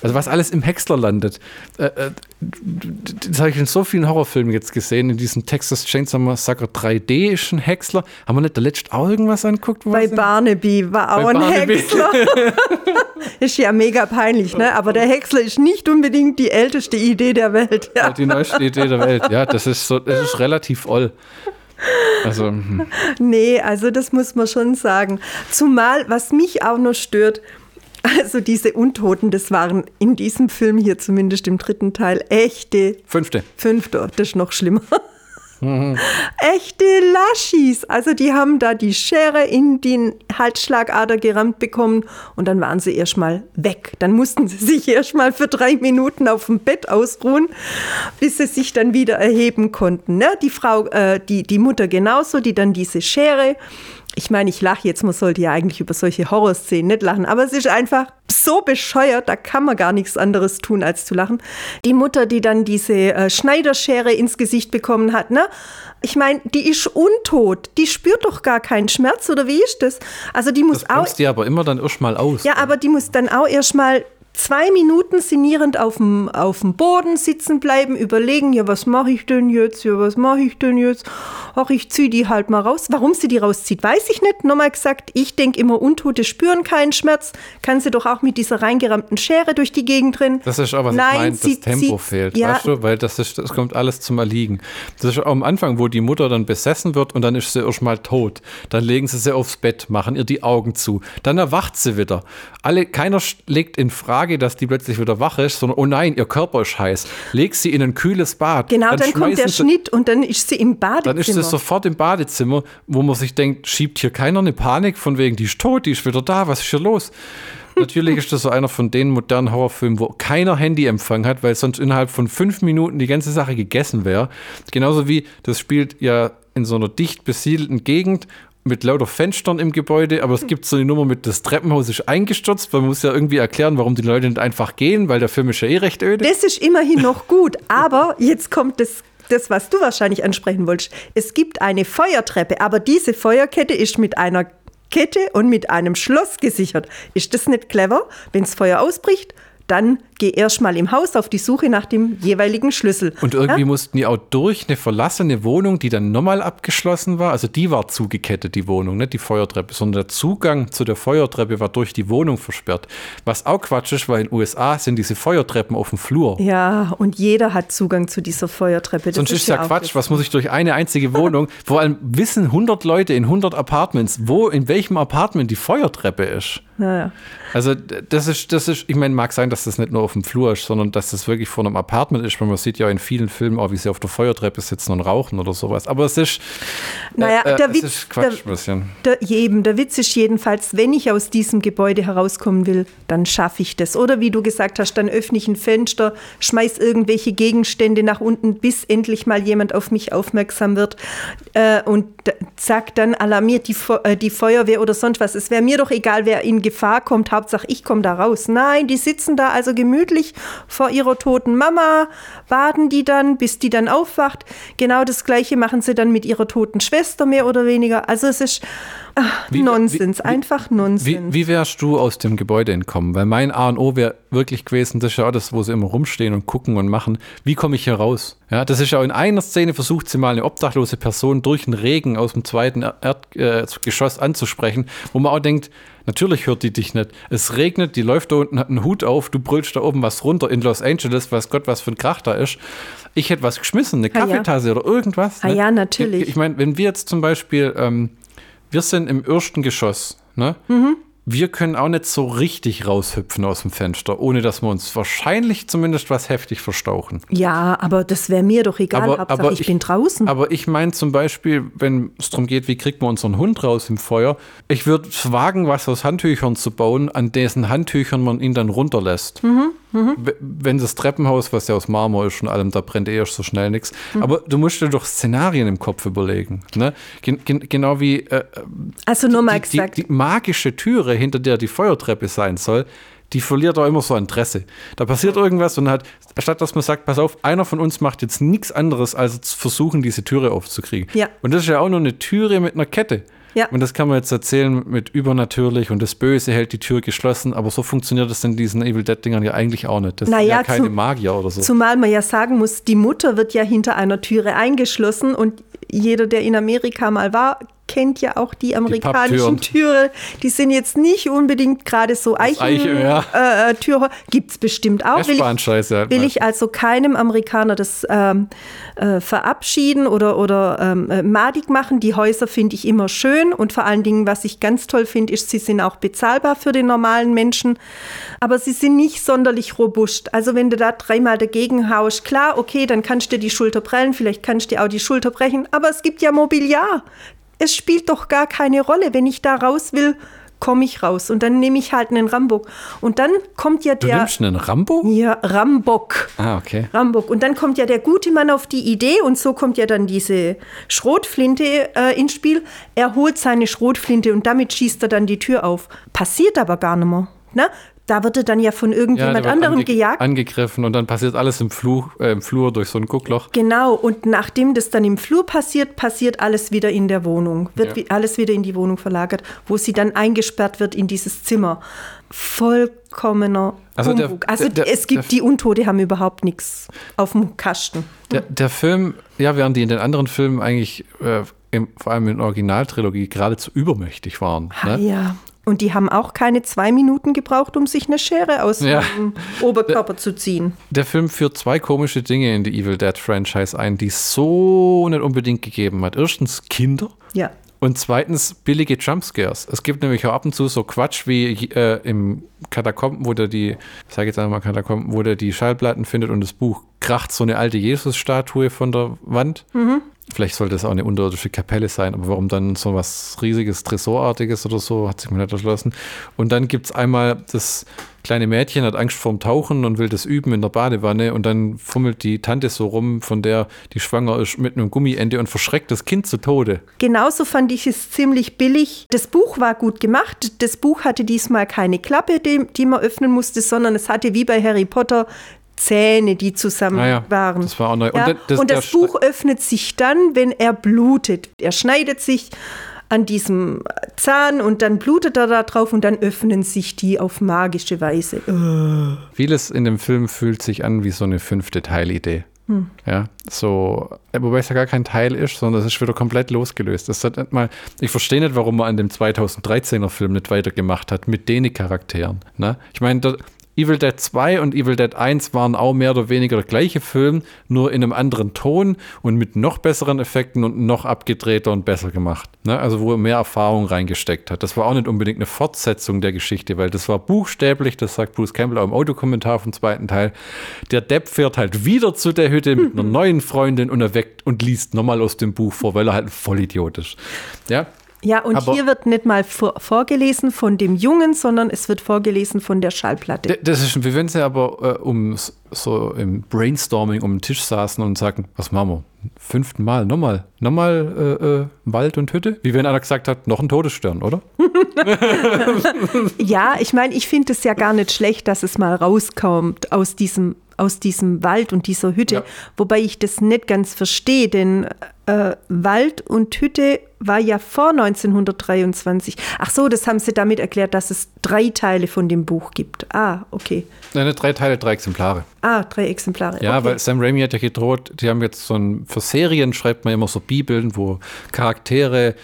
Also was alles im Häcksler landet. Äh, äh, das habe ich in so vielen Horrorfilmen jetzt gesehen. In diesem Texas Chainsaw Massacre 3D ist ein Häcksler. Haben wir nicht der letzte auch irgendwas angeguckt? wo bei Barnaby war auch Bei ein Barnaby. Häcksler. ist ja mega peinlich, ne? Aber der Häcksler ist nicht unbedingt die älteste Idee der Welt. Ja. Die neueste Idee der Welt. Ja, das ist so, das ist relativ oll. Also, hm. Nee, also das muss man schon sagen. Zumal, was mich auch noch stört, also diese Untoten, das waren in diesem Film hier zumindest im dritten Teil echte fünfte. Fünfter, das ist noch schlimmer. Echte Laschis. Also die haben da die Schere in den Halsschlagader gerammt bekommen und dann waren sie erstmal weg. Dann mussten sie sich erstmal für drei Minuten auf dem Bett ausruhen, bis sie sich dann wieder erheben konnten. Ne? Die Frau, äh, die, die Mutter genauso, die dann diese Schere ich meine, ich lache jetzt, man sollte ja eigentlich über solche Horrorszenen nicht lachen, aber es ist einfach so bescheuert, da kann man gar nichts anderes tun, als zu lachen. Die Mutter, die dann diese äh, Schneiderschere ins Gesicht bekommen hat, ne? Ich meine, die ist untot, die spürt doch gar keinen Schmerz, oder wie ist das? Also die muss Das auch. die aber immer dann erstmal aus. Ja, aber die muss dann auch erstmal zwei Minuten sinnierend auf dem, auf dem Boden sitzen bleiben, überlegen, ja, was mache ich denn jetzt? Ja, was mache ich denn jetzt? Ach, ich ziehe die halt mal raus. Warum sie die rauszieht, weiß ich nicht. Nochmal gesagt, ich denke immer, Untote spüren keinen Schmerz. Kann sie doch auch mit dieser reingerammten Schere durch die Gegend drin. Das ist auch, was Nein, ich meine, das Tempo fehlt, ja. weißt du? Weil das, ist, das kommt alles zum Erliegen. Das ist auch am Anfang, wo die Mutter dann besessen wird und dann ist sie erstmal tot. Dann legen sie sie aufs Bett, machen ihr die Augen zu. Dann erwacht sie wieder. Alle, keiner legt in Frage, dass die plötzlich wieder wach ist, sondern, oh nein, ihr Körper ist heiß. Leg sie in ein kühles Bad. Genau, dann, kommt der sie- Schnitt und dann ist sie im Badezimmer. Dann ist sie sofort im Badezimmer, wo man sich denkt, schiebt hier keiner eine Panik von wegen, die ist tot, die ist wieder da, was ist hier los? Natürlich ist das so einer von den modernen Horrorfilmen, wo keiner Handyempfang hat, weil sonst innerhalb von fünf Minuten die ganze Sache gegessen wäre. Genauso wie das spielt ja in so einer dicht besiedelten Gegend mit lauter Fenstern im Gebäude, aber es gibt so eine Nummer mit, das Treppenhaus ist eingestürzt, man muss ja irgendwie erklären, warum die Leute nicht einfach gehen, weil der Film ist ja eh recht öde. Das ist immerhin noch gut, aber jetzt kommt das, das, was du wahrscheinlich ansprechen wolltest. Es gibt eine Feuertreppe, aber diese Feuerkette ist mit einer Kette und mit einem Schloss gesichert. Ist das nicht clever? Wenn das Feuer ausbricht, dann geh erst mal im Haus auf die Suche nach dem jeweiligen Schlüssel. Und irgendwie Ja? mussten die auch durch eine verlassene Wohnung, die dann nochmal abgeschlossen war. Also die war zugekettet, die Wohnung, nicht die Feuertreppe, sondern der Zugang zu der Feuertreppe war durch die Wohnung versperrt. Was auch Quatsch ist, weil in den USA sind diese Feuertreppen auf dem Flur. Ja, und jeder hat Zugang zu dieser Feuertreppe. Das Sonst ist ja auch Quatsch, was muss ich durch eine einzige Wohnung? Vor allem wissen 100 Leute in 100 Apartments, wo in welchem Apartment die Feuertreppe ist. Ja, ja. Also das ist, das ist, ich meine, mag sein, dass das nicht nur auf dem Flur ist, sondern dass das wirklich vor einem Apartment ist, weil man sieht ja in vielen Filmen auch, wie sie auf der Feuertreppe sitzen und rauchen oder sowas. Aber es ist, Naja, äh, der es Witz, ist Quatsch der, ein bisschen. Der, jedem, der Witz ist jedenfalls, wenn ich aus diesem Gebäude herauskommen will, dann schaffe ich das. Oder wie du gesagt hast, dann öffne ich ein Fenster, schmeiß irgendwelche Gegenstände nach unten, bis endlich mal jemand auf mich aufmerksam wird äh, und zack, dann alarmiert die, äh, die Feuerwehr oder sonst was. Es wäre mir doch egal, wer in Gefahr kommt, Hauptsache ich komme da raus. Nein, die sitzen da also gemütlich vor ihrer toten Mama, baden die dann, bis die dann aufwacht. Genau das Gleiche machen sie dann mit ihrer toten Schwester, mehr oder weniger. Also es ist ach, Wie- Nonsens, wie- einfach Wie, Nonsens. wie wärst du aus dem Gebäude entkommen? Weil mein A und O wäre wirklich gewesen, das ist ja auch das, wo sie immer rumstehen und gucken und machen. Wie komme ich hier raus? Ja, das ist ja auch in einer Szene versucht sie mal eine obdachlose Person durch den Regen aus dem zweiten Erdgeschoss äh, anzusprechen, wo man auch denkt, natürlich hört die dich nicht. Es regnet, die läuft da unten, hat einen Hut auf, du brüllst da oben was runter in Los Angeles, weiß Gott, was für ein Krach da ist. Ich hätte was geschmissen, eine Ah, ja. Kaffeetasse oder irgendwas. Ah, ja, natürlich. Ich, ich meine, wenn wir jetzt zum Beispiel, ähm, wir sind im ersten Geschoss, ne? Mhm. Wir können auch nicht so richtig raushüpfen aus dem Fenster, ohne dass wir uns wahrscheinlich zumindest was heftig verstauchen. Ja, aber das wäre mir doch egal. Aber- Hauptsache, aber ich, ich- bin draußen. Aber ich meine zum Beispiel, wenn es darum geht, wie kriegt man unseren Hund raus im Feuer, ich würde wagen, was aus Handtüchern zu bauen, an dessen Handtüchern man ihn dann runterlässt. W- Wenn das Treppenhaus, was ja aus Marmor ist und allem, da brennt eh erst so schnell nichts. Aber du musst dir doch Szenarien im Kopf überlegen. Ne? Gen gen genau wie äh, also nur mal die, die, gesagt, die magische Türe, hinter der die Feuertreppe sein soll, die verliert auch immer so Interesse. Da passiert irgendwas und hat, statt dass man sagt, pass auf, einer von uns macht jetzt nichts anderes, als zu versuchen, diese Türe aufzukriegen. Ja. Und das ist ja auch nur eine Türe mit einer Kette. Ja. Und das kann man jetzt erzählen mit übernatürlich und das Böse hält die Tür geschlossen, aber so funktioniert das in diesen Evil Dead Dingern ja eigentlich auch nicht. Das sind Naja, ja keine zu- Magier oder so. zumal man ja sagen muss, die Mutter wird ja hinter einer Türe eingeschlossen und jeder, der in Amerika mal war, kennt ja auch die amerikanischen Papptüren. Türen. Die sind jetzt nicht unbedingt gerade so Eiche, Eichen, ja. äh, äh, Tür. Gibt es bestimmt auch. Will ich, halt will ich also keinem Amerikaner das ähm, äh, verabschieden oder, oder ähm, äh, madig machen. Die Häuser finde ich immer schön und vor allen Dingen, was ich ganz toll finde, ist, sie sind auch bezahlbar für den normalen Menschen, aber sie sind nicht sonderlich robust. Also wenn du da dreimal dagegen haust, klar, okay, dann kannst du dir die Schulter prellen, vielleicht kannst du dir auch die Schulter brechen, aber es gibt ja Mobiliar. Es spielt doch gar keine Rolle. Wenn ich da raus will, komme ich raus und dann nehme ich halt einen Rambock. Und dann kommt ja Du der... nimmst einen Rambo? Ja, Rambock. Ah, okay. Rambock. Und dann kommt ja der gute Mann auf die Idee und so kommt ja dann diese Schrotflinte äh, ins Spiel. Er holt seine Schrotflinte und damit schießt er dann die Tür auf. Passiert aber gar nicht mehr. Ne? Da wird er dann ja von irgendjemand wird anderem ange- gejagt. Angegriffen und dann passiert alles im, Fluch, äh, im Flur durch so ein Guckloch. Genau, und nachdem das dann im Flur passiert, passiert alles wieder in der Wohnung. Wird Ja. alles wieder in die Wohnung verlagert, wo sie dann eingesperrt wird in dieses Zimmer. Vollkommener Also der- also der- es gibt der- die Untote, haben überhaupt nichts auf dem Kasten. Der, Film, ja, während die in den anderen Filmen eigentlich, äh, im, vor allem in der Originaltrilogie, geradezu übermächtig waren. Ah, Ne? ja. Und die haben auch keine zwei Minuten gebraucht, um sich eine Schere aus Ja. dem Oberkörper zu ziehen. Der Film führt zwei komische Dinge in die Evil Dead Franchise ein, die es so nicht unbedingt gegeben hat. Erstens Kinder. Ja. Und zweitens billige Jumpscares. Es gibt nämlich auch ab und zu so Quatsch wie äh, im Katakomben, wo der die, ich sage jetzt einmal Katakomben, wo der die Schallplatten findet und das Buch kracht so eine alte Jesus-Statue von der Wand. Vielleicht sollte es auch eine unterirdische Kapelle sein, aber warum dann so was riesiges, Tresorartiges oder so, hat sich mir nicht erschlossen. Und dann gibt es einmal das kleine Mädchen hat Angst vorm Tauchen und will das üben in der Badewanne und dann fummelt die Tante so rum, von der die schwanger ist, mit einem Gummiende und verschreckt das Kind zu Tode. Genauso fand ich es ziemlich billig. Das Buch war gut gemacht. Das Buch hatte diesmal keine Klappe, die, die man öffnen musste, sondern es hatte wie bei Harry Potter Zähne, die zusammen Naja, waren. das war auch neu. Ja? Und das- Und das, Buch öffnet sich dann, wenn er blutet. Er schneidet sich an diesem Zahn und dann blutet er da drauf und dann öffnen sich die auf magische Weise. Vieles in dem Film fühlt sich an wie so eine fünfte Teilidee. Ja, so, äh, wobei es ja gar kein Teil ist, sondern es ist wieder komplett losgelöst. Das hat nicht mal, ich verstehe nicht, warum man an dem 2013er Film nicht weitergemacht hat mit den Charakteren. Ne? Ich meine, Evil Dead 2 und Evil Dead 1 waren auch mehr oder weniger der gleiche Film, nur in einem anderen Ton und mit noch besseren Effekten und noch abgedrehter und besser gemacht. Ne? Also wo er mehr Erfahrung reingesteckt hat. Das war auch nicht unbedingt eine Fortsetzung der Geschichte, weil das war buchstäblich, das sagt Bruce Campbell auch im Autokommentar vom zweiten Teil. Der Depp fährt halt wieder zu der Hütte mit einer neuen Freundin und erweckt und liest nochmal aus dem Buch vor, weil er halt ein Vollidiot ist. Ja, Ja, und Aber- hier wird nicht mal vor, vorgelesen von dem Jungen, sondern es wird vorgelesen von der Schallplatte. Das ist, wie wenn sie aber äh, um so im Brainstorming um den Tisch saßen und sagten, was machen wir? Fünften Mal, nochmal, nochmal äh, äh, Wald und Hütte? Wie wenn einer gesagt hat, noch ein Todesstern, oder? Ja, ich meine, ich finde es ja gar nicht schlecht, dass es mal rauskommt aus diesem, aus diesem Wald und dieser Hütte. Ja. Wobei ich das nicht ganz verstehe, denn äh, Wald und Hütte war ja vor 1923. Ach so, das haben sie damit erklärt, dass es drei Teile von dem Buch gibt. Ah, okay. Nein, drei Teile, drei Exemplare. Ah, drei Exemplare. Ja, okay. weil Sam Raimi hat ja gedroht, die haben jetzt so ein, für Serien schreibt man immer so Bibeln, wo Charaktere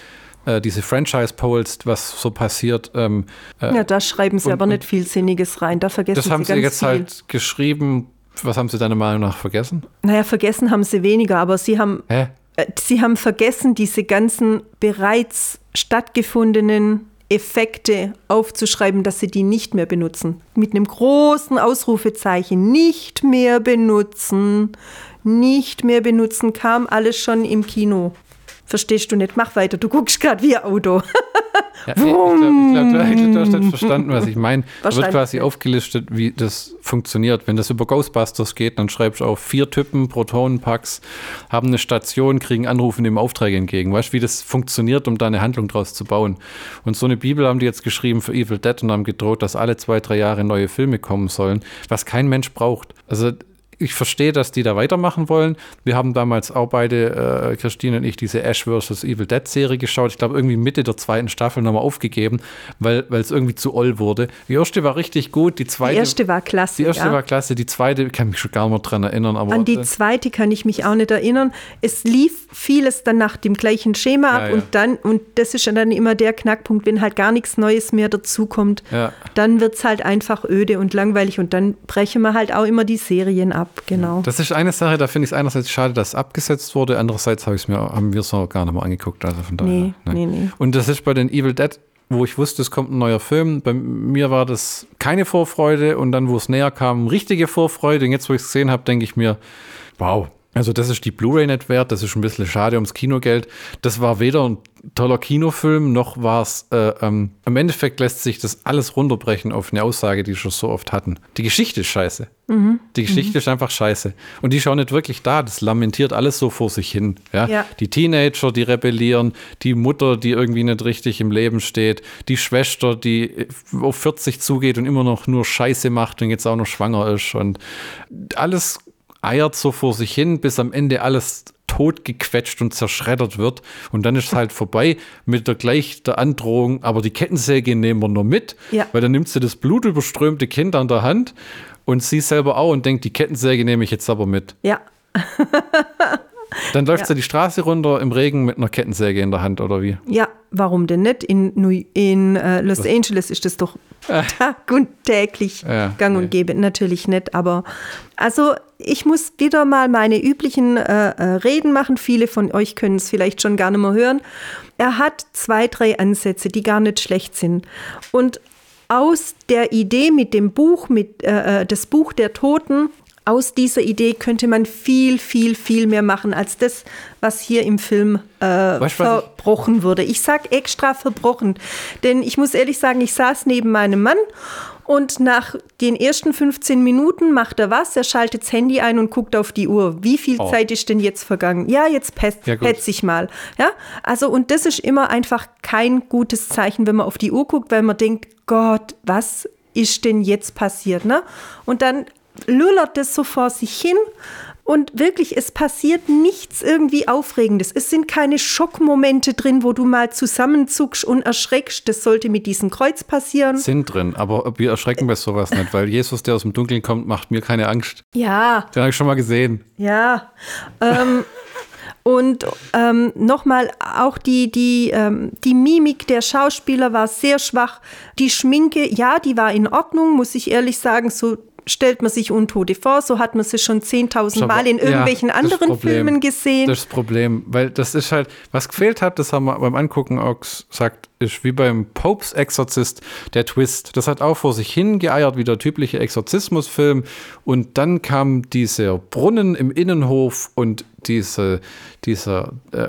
äh, diese Franchise polst, was so passiert. Ähm, äh, ja, da schreiben sie und- aber nicht viel Sinniges rein. Da vergessen das haben sie sie ganz jetzt viel. halt geschrieben. Was haben sie deiner Meinung nach vergessen? Naja, vergessen haben sie weniger, aber sie haben Hä? Äh, Sie haben vergessen, diese ganzen bereits stattgefundenen Effekte aufzuschreiben, dass sie die nicht mehr benutzen. Mit einem großen Ausrufezeichen. Nicht mehr benutzen. Nicht mehr benutzen kam alles schon im Kino. Verstehst du nicht? Mach weiter. Du guckst gerade wie ein Auto. Ja, ich glaube, glaub, du, glaub, du hast nicht verstanden, was ich meine. Da wird quasi aufgelistet, wie das funktioniert. Wenn das über Ghostbusters geht, dann schreibst du auf vier Typen, Protonenpacks, haben eine Station, kriegen Anrufe, nehmen Aufträge entgegen. Weißt du, wie das funktioniert, um da eine Handlung draus zu bauen? Und so eine Bibel haben die jetzt geschrieben für Evil Dead und haben gedroht, dass alle zwei, drei Jahre neue Filme kommen sollen, was kein Mensch braucht. Also ich verstehe, dass die da weitermachen wollen. Wir haben damals auch beide, äh, Christine und ich, diese Ash vs. Evil Dead Serie geschaut. Ich glaube, irgendwie Mitte der zweiten Staffel nochmal aufgegeben, weil es irgendwie zu oll wurde. Die erste war richtig gut, die zweite. Die erste war klasse. Die erste ja. war klasse, die zweite kann mich schon gar nicht dran erinnern. Aber An die zweite kann ich mich auch nicht erinnern. Es lief vieles dann nach dem gleichen Schema ab ja, ja. und dann, und das ist dann immer der Knackpunkt, wenn halt gar nichts Neues mehr dazukommt, dann wird es halt einfach öde und langweilig und dann brechen wir halt auch immer die Serien ab genau. Das ist eine Sache, da finde ich es einerseits schade, dass es abgesetzt wurde, andererseits hab mir, haben wir es noch gar nicht mal angeguckt. Also von daher, nee, nee, nee. Und das ist bei den Evil Dead wo ich wusste, es kommt ein neuer Film. Bei mir war das keine Vorfreude und dann, wo es näher kam, richtige Vorfreude. Und jetzt, wo ich es gesehen habe, denke ich mir, wow, also das ist die Blu-ray nicht wert, das ist ein bisschen schade ums Kinogeld. Das war weder ein toller Kinofilm, noch war es, äh, ähm, im Endeffekt lässt sich das alles runterbrechen auf eine Aussage, die wir schon so oft hatten. Die Geschichte ist scheiße. Mhm. Die Geschichte mhm. ist einfach scheiße. Und die schauen nicht wirklich da, das lamentiert alles so vor sich hin. Ja? ja? Die Teenager, die rebellieren, die Mutter, die irgendwie nicht richtig im Leben steht, die Schwester, die auf 40 zugeht und immer noch nur Scheiße macht und jetzt auch noch schwanger ist und alles eiert so vor sich hin, bis am Ende alles totgequetscht und zerschreddert wird. Und dann ist es halt vorbei mit der gleich der Androhung, aber die Kettensäge nehmen wir nur mit, ja. weil dann nimmt sie das blutüberströmte Kind an der Hand und sie selber auch und denkt, die Kettensäge nehme ich jetzt aber mit. Ja. Dann läuft ja. sie die Straße runter im Regen mit einer Kettensäge in der Hand, oder wie? Ja, warum denn nicht? In, New in äh, Los Angeles ist das doch äh. Tag und täglich ja, gang und gäbe. Natürlich nicht, aber also ich muss wieder mal meine üblichen äh, äh, Reden machen. Viele von euch können es vielleicht schon gar nicht mehr hören. Er hat zwei, drei Ansätze, die gar nicht schlecht sind. Und aus der Idee mit dem Buch, mit äh, äh das Buch der Toten, aus dieser Idee könnte man viel, viel, viel mehr machen als das, was hier im Film äh, weißt, verbrochen ich? wurde. Ich sage extra verbrochen, denn ich muss ehrlich sagen, ich saß neben meinem Mann und nach den ersten 15 Minuten macht er was, er schaltet das Handy ein und guckt auf die Uhr. Wie viel oh. Zeit ist denn jetzt vergangen? Ja, jetzt petz, ja, petz ich mal. Ja, also und das ist immer einfach kein gutes Zeichen, wenn man auf die Uhr guckt, weil man denkt, Gott, was ist denn jetzt passiert? Ne? Und dann lullert das so vor sich hin und wirklich, es passiert nichts irgendwie Aufregendes. Es sind keine Schockmomente drin, wo du mal zusammenzuckst und erschreckst. Das sollte mit diesem Kreuz passieren. Sind drin, aber wir erschrecken bei sowas nicht, weil Jesus, der aus dem Dunkeln kommt, macht mir keine Angst. Ja. Den habe ich schon mal gesehen. Ja. Ähm, und ähm, nochmal, auch die, die, ähm, die Mimik der Schauspieler war sehr schwach. Die Schminke, ja, die war in Ordnung, muss ich ehrlich sagen. So stellt man sich Untote vor. So hat man sie schon 10.000 Mal in irgendwelchen ja, anderen Problem, Filmen gesehen. Das ist das Problem, weil das ist halt, was gefehlt hat, das haben wir beim Angucken auch gesagt, ist wie beim Popes Exorzist der Twist. Das hat auch vor sich hingeeiert, wie der typische Exorzismusfilm. Und dann kam dieser Brunnen im Innenhof und diese, dieser äh,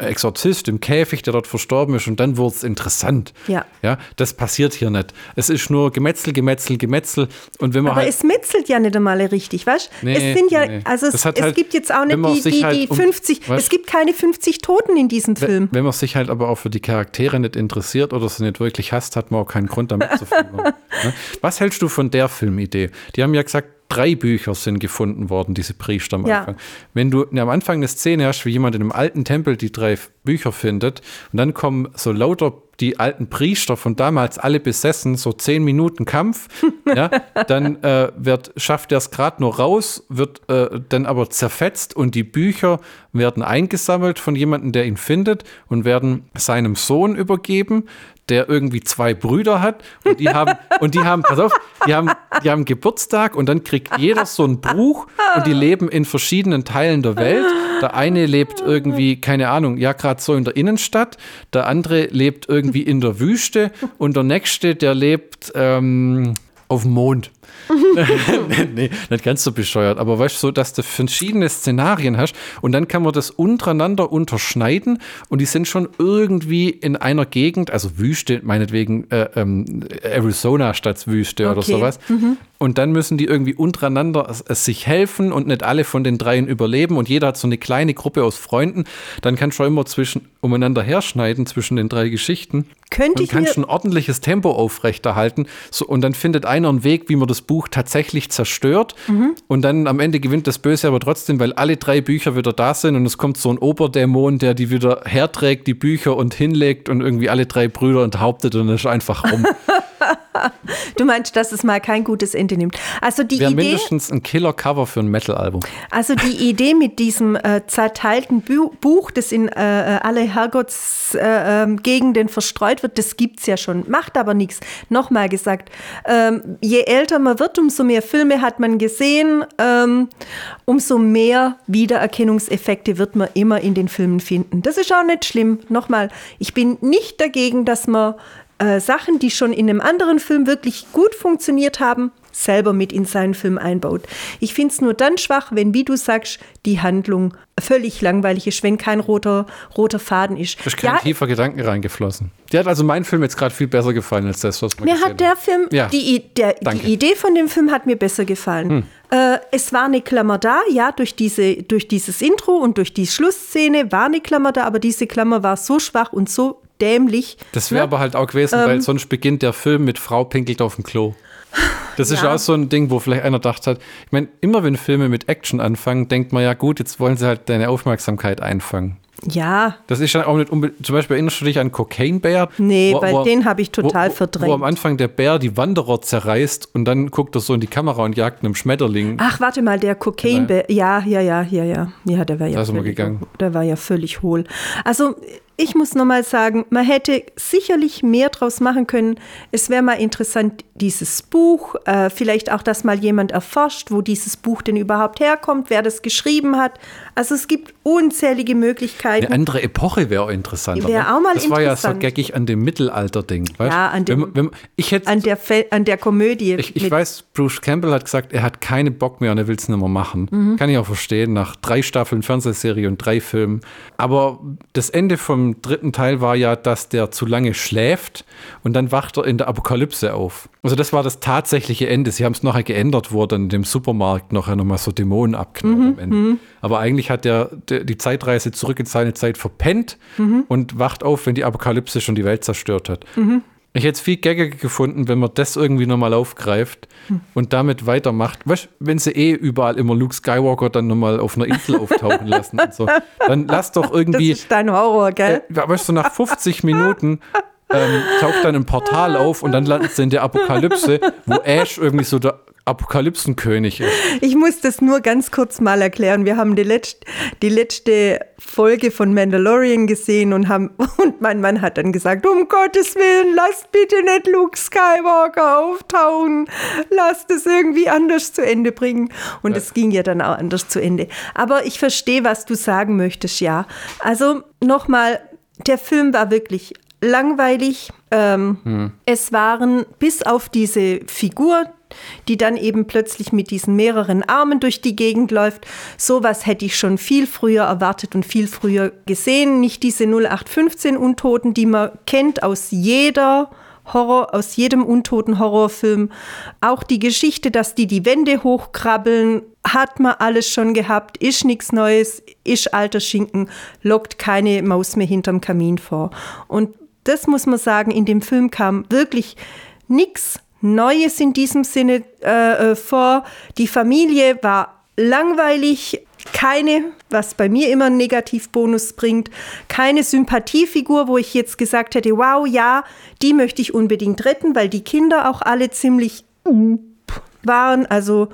Exorzist im Käfig, der dort verstorben ist, und dann wurde es interessant. Ja. ja. Das passiert hier nicht. Es ist nur Gemetzel, Gemetzel, Gemetzel. Und wenn man Aber halt es metzelt ja nicht einmal richtig, weißt du? Nee, es sind ja, nee. also es, es halt, gibt jetzt auch nicht die, die, die 50, um, es gibt keine 50 Toten in diesem Film. Wenn man sich halt aber auch für die Charaktere nicht interessiert oder sie nicht wirklich hasst, hat man auch keinen Grund damit zu finden. ne? Was hältst du von der Filmidee? Die haben ja gesagt, drei Bücher sind gefunden worden, diese Priester am ja. Anfang. Wenn du am Anfang eine Szene hast, wie jemand in einem alten Tempel die drei Bücher findet und dann kommen so lauter die alten Priester von damals alle besessen, so zehn Minuten Kampf, ja, dann äh, wird, schafft er es gerade nur raus, wird äh, dann aber zerfetzt und die Bücher werden eingesammelt von jemandem, der ihn findet und werden seinem Sohn übergeben, der irgendwie zwei Brüder hat und die haben, und die haben, pass auf, die haben, die haben Geburtstag und dann kriegt jeder so ein Buch und die leben in verschiedenen Teilen der Welt. Der eine lebt irgendwie, keine Ahnung, ja, gerade so in der Innenstadt, der andere lebt irgendwie in der Wüste und der nächste, der lebt ähm, auf dem Mond. nee, nicht ganz so bescheuert, aber weißt du, so, dass du verschiedene Szenarien hast und dann kann man das untereinander unterschneiden und die sind schon irgendwie in einer Gegend, also Wüste, meinetwegen äh, ähm, Arizona statt Wüste okay. oder sowas. Mhm. Und dann müssen die irgendwie untereinander es sich helfen und nicht alle von den dreien überleben und jeder hat so eine kleine Gruppe aus Freunden. Dann kannst du immer zwischen, umeinander herschneiden zwischen den drei Geschichten. Könnte ich und kannst ein ordentliches Tempo aufrechterhalten. So, und dann findet einer einen Weg, wie man das Buch tatsächlich zerstört. Mhm. Und dann am Ende gewinnt das Böse aber trotzdem, weil alle drei Bücher wieder da sind und es kommt so ein Oberdämon, der die wieder herträgt, die Bücher und hinlegt und irgendwie alle drei Brüder enthauptet und ist einfach rum. du meinst, dass es mal kein gutes Ende nimmt. Also die Wäre Idee, mindestens ein Killer-Cover für ein Metal-Album. Also die Idee mit diesem äh, zerteilten Bu Buch, das in äh, äh alle Herrgottsgegenden äh, verstreut wird, das gibt es ja schon. Macht aber nichts. Nochmal gesagt, ähm, je älter man wird, umso mehr Filme hat man gesehen, ähm, umso mehr Wiedererkennungseffekte wird man immer in den Filmen finden. Das ist auch nicht schlimm. Nochmal, ich bin nicht dagegen, dass man äh, Sachen, die schon in einem anderen Film wirklich gut funktioniert haben, selber mit in seinen Film einbaut. Ich finde es nur dann schwach, wenn, wie du sagst, die Handlung völlig langweilig ist, wenn kein roter, roter Faden ist. Da ist kein ja, tiefer Gedanken reingeflossen. Dir hat also mein Film jetzt gerade viel besser gefallen als das, was man Mir hat der Film, ja, die, der, die Idee von dem Film hat mir besser gefallen. Hm. Äh, es war eine Klammer da, ja, durch, diese, durch dieses Intro und durch die Schlussszene war eine Klammer da, aber diese Klammer war so schwach und so dämlich. Das wäre ne? aber halt auch gewesen, ähm, weil sonst beginnt der Film mit Frau pinkelt auf dem Klo. Das ist ja. auch so ein Ding, wo vielleicht einer gedacht hat, ich meine, immer wenn Filme mit Action anfangen, denkt man ja, gut, jetzt wollen sie halt deine Aufmerksamkeit einfangen. Ja. Das ist dann auch nicht unbedingt, zum Beispiel erinnerst du dich an Cocaine Bear? Nee, wo, bei wo, den habe ich total wo, verdrängt. Wo am Anfang der Bär die Wanderer zerreißt und dann guckt er so in die Kamera und jagt einem Schmetterling. Ach, warte mal, der Cocaine Bär, ja, ja, ja, ja, ja. Ja, der war ja, völlig, gegangen. der war ja völlig hohl. Also ich muss nochmal sagen, man hätte sicherlich mehr draus machen können. Es wäre mal interessant, dieses Buch, äh, vielleicht auch, dass mal jemand erforscht, wo dieses Buch denn überhaupt herkommt, wer das geschrieben hat. Also es gibt unzählige Möglichkeiten. Eine andere Epoche wäre auch interessant. Wäre auch mal das interessant. Das war ja so geckig an dem Mittelalter-Ding. Ja, an, dem, wenn, wenn, ich hätte, an, der, an der Komödie. Ich, ich weiß, Bruce Campbell hat gesagt, er hat keinen Bock mehr und er will es nicht mehr machen. Mhm. Kann ich auch verstehen, nach drei Staffeln Fernsehserie und drei Filmen. Aber das Ende vom dritten Teil war ja, dass der zu lange schläft und dann wacht er in der Apokalypse auf. Also das war das tatsächliche Ende. Sie haben es nachher geändert, wo er dann in dem Supermarkt nachher nochmal so Dämonen abknallt mhm, am Ende. Mhm. Aber eigentlich hat der, der, die Zeitreise zurück in seine Zeit verpennt mhm. und wacht auf, wenn die Apokalypse schon die Welt zerstört hat. Mhm. Ich hätte es viel gaggiger gefunden, wenn man das irgendwie nochmal aufgreift hm. und damit weitermacht. Weißt wenn sie eh überall immer Luke Skywalker dann nochmal auf einer Insel auftauchen lassen und so, dann lass doch irgendwie. Das ist dein Horror, gell? Äh, weißt du, nach 50 Minuten ähm, taucht dann ein Portal auf und dann landet sie in der Apokalypse, wo Ash irgendwie so der Apokalypsenkönig ist. Ich muss das nur ganz kurz mal erklären. Wir haben die, letzt, die letzte Folge von Mandalorian gesehen und haben und mein Mann hat dann gesagt, um Gottes Willen, lasst bitte nicht Luke Skywalker auftauchen. Lasst es irgendwie anders zu Ende bringen. Und es ja. ging ja dann auch anders zu Ende. Aber ich verstehe, was du sagen möchtest, ja. Also nochmal, der Film war wirklich langweilig. Ähm, hm. Es waren bis auf diese Figur, die dann eben plötzlich mit diesen mehreren Armen durch die Gegend läuft. Sowas hätte ich schon viel früher erwartet und viel früher gesehen. Nicht diese 0815 Untoten, die man kennt aus jeder Horror, aus jedem untoten Horrorfilm. Auch die Geschichte, dass die die Wände hochkrabbeln, hat man alles schon gehabt, ist nichts Neues, ist alter Schinken, lockt keine Maus mehr hinterm Kamin vor. Und das muss man sagen, in dem Film kam wirklich nichts Neues in diesem Sinne äh, äh, vor. Die Familie war langweilig, keine, was bei mir immer einen Negativbonus bringt, keine Sympathiefigur, wo ich jetzt gesagt hätte, wow, ja, die möchte ich unbedingt retten, weil die Kinder auch alle ziemlich waren. Also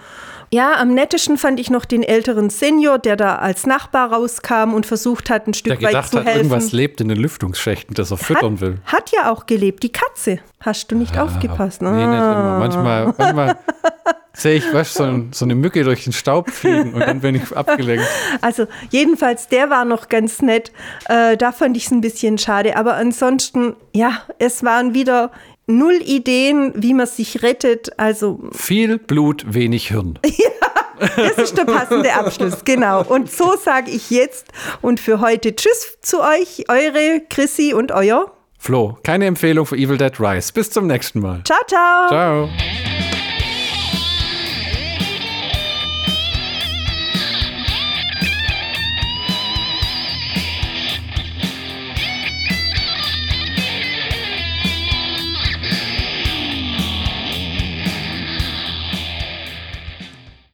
ja, am nettesten fand ich noch den älteren Senior, der da als Nachbar rauskam und versucht hat, ein Stück der weit gedacht zu hat, helfen. irgendwas lebt in den Lüftungsschächten, das er füttern hat, will. Hat ja auch gelebt, die Katze. Hast du nicht aufgepasst? Nee, nicht immer. Ah. Manchmal, manchmal sehe ich, weißt, so, ein, so eine Mücke durch den Staub fliegen und dann bin ich abgelenkt. Also jedenfalls, der war noch ganz nett. Äh, da fand ich es ein bisschen schade. Aber ansonsten, ja, es waren wieder null Ideen, wie man sich rettet. Also Viel Blut, wenig Hirn. das ist der passende Abschluss, genau. Und so sage ich jetzt und für heute Tschüss zu euch, eure Chrissy und euer. Flo, keine Empfehlung für Evil Dead Rise. Bis zum nächsten Mal. Ciao, ciao. Ciao.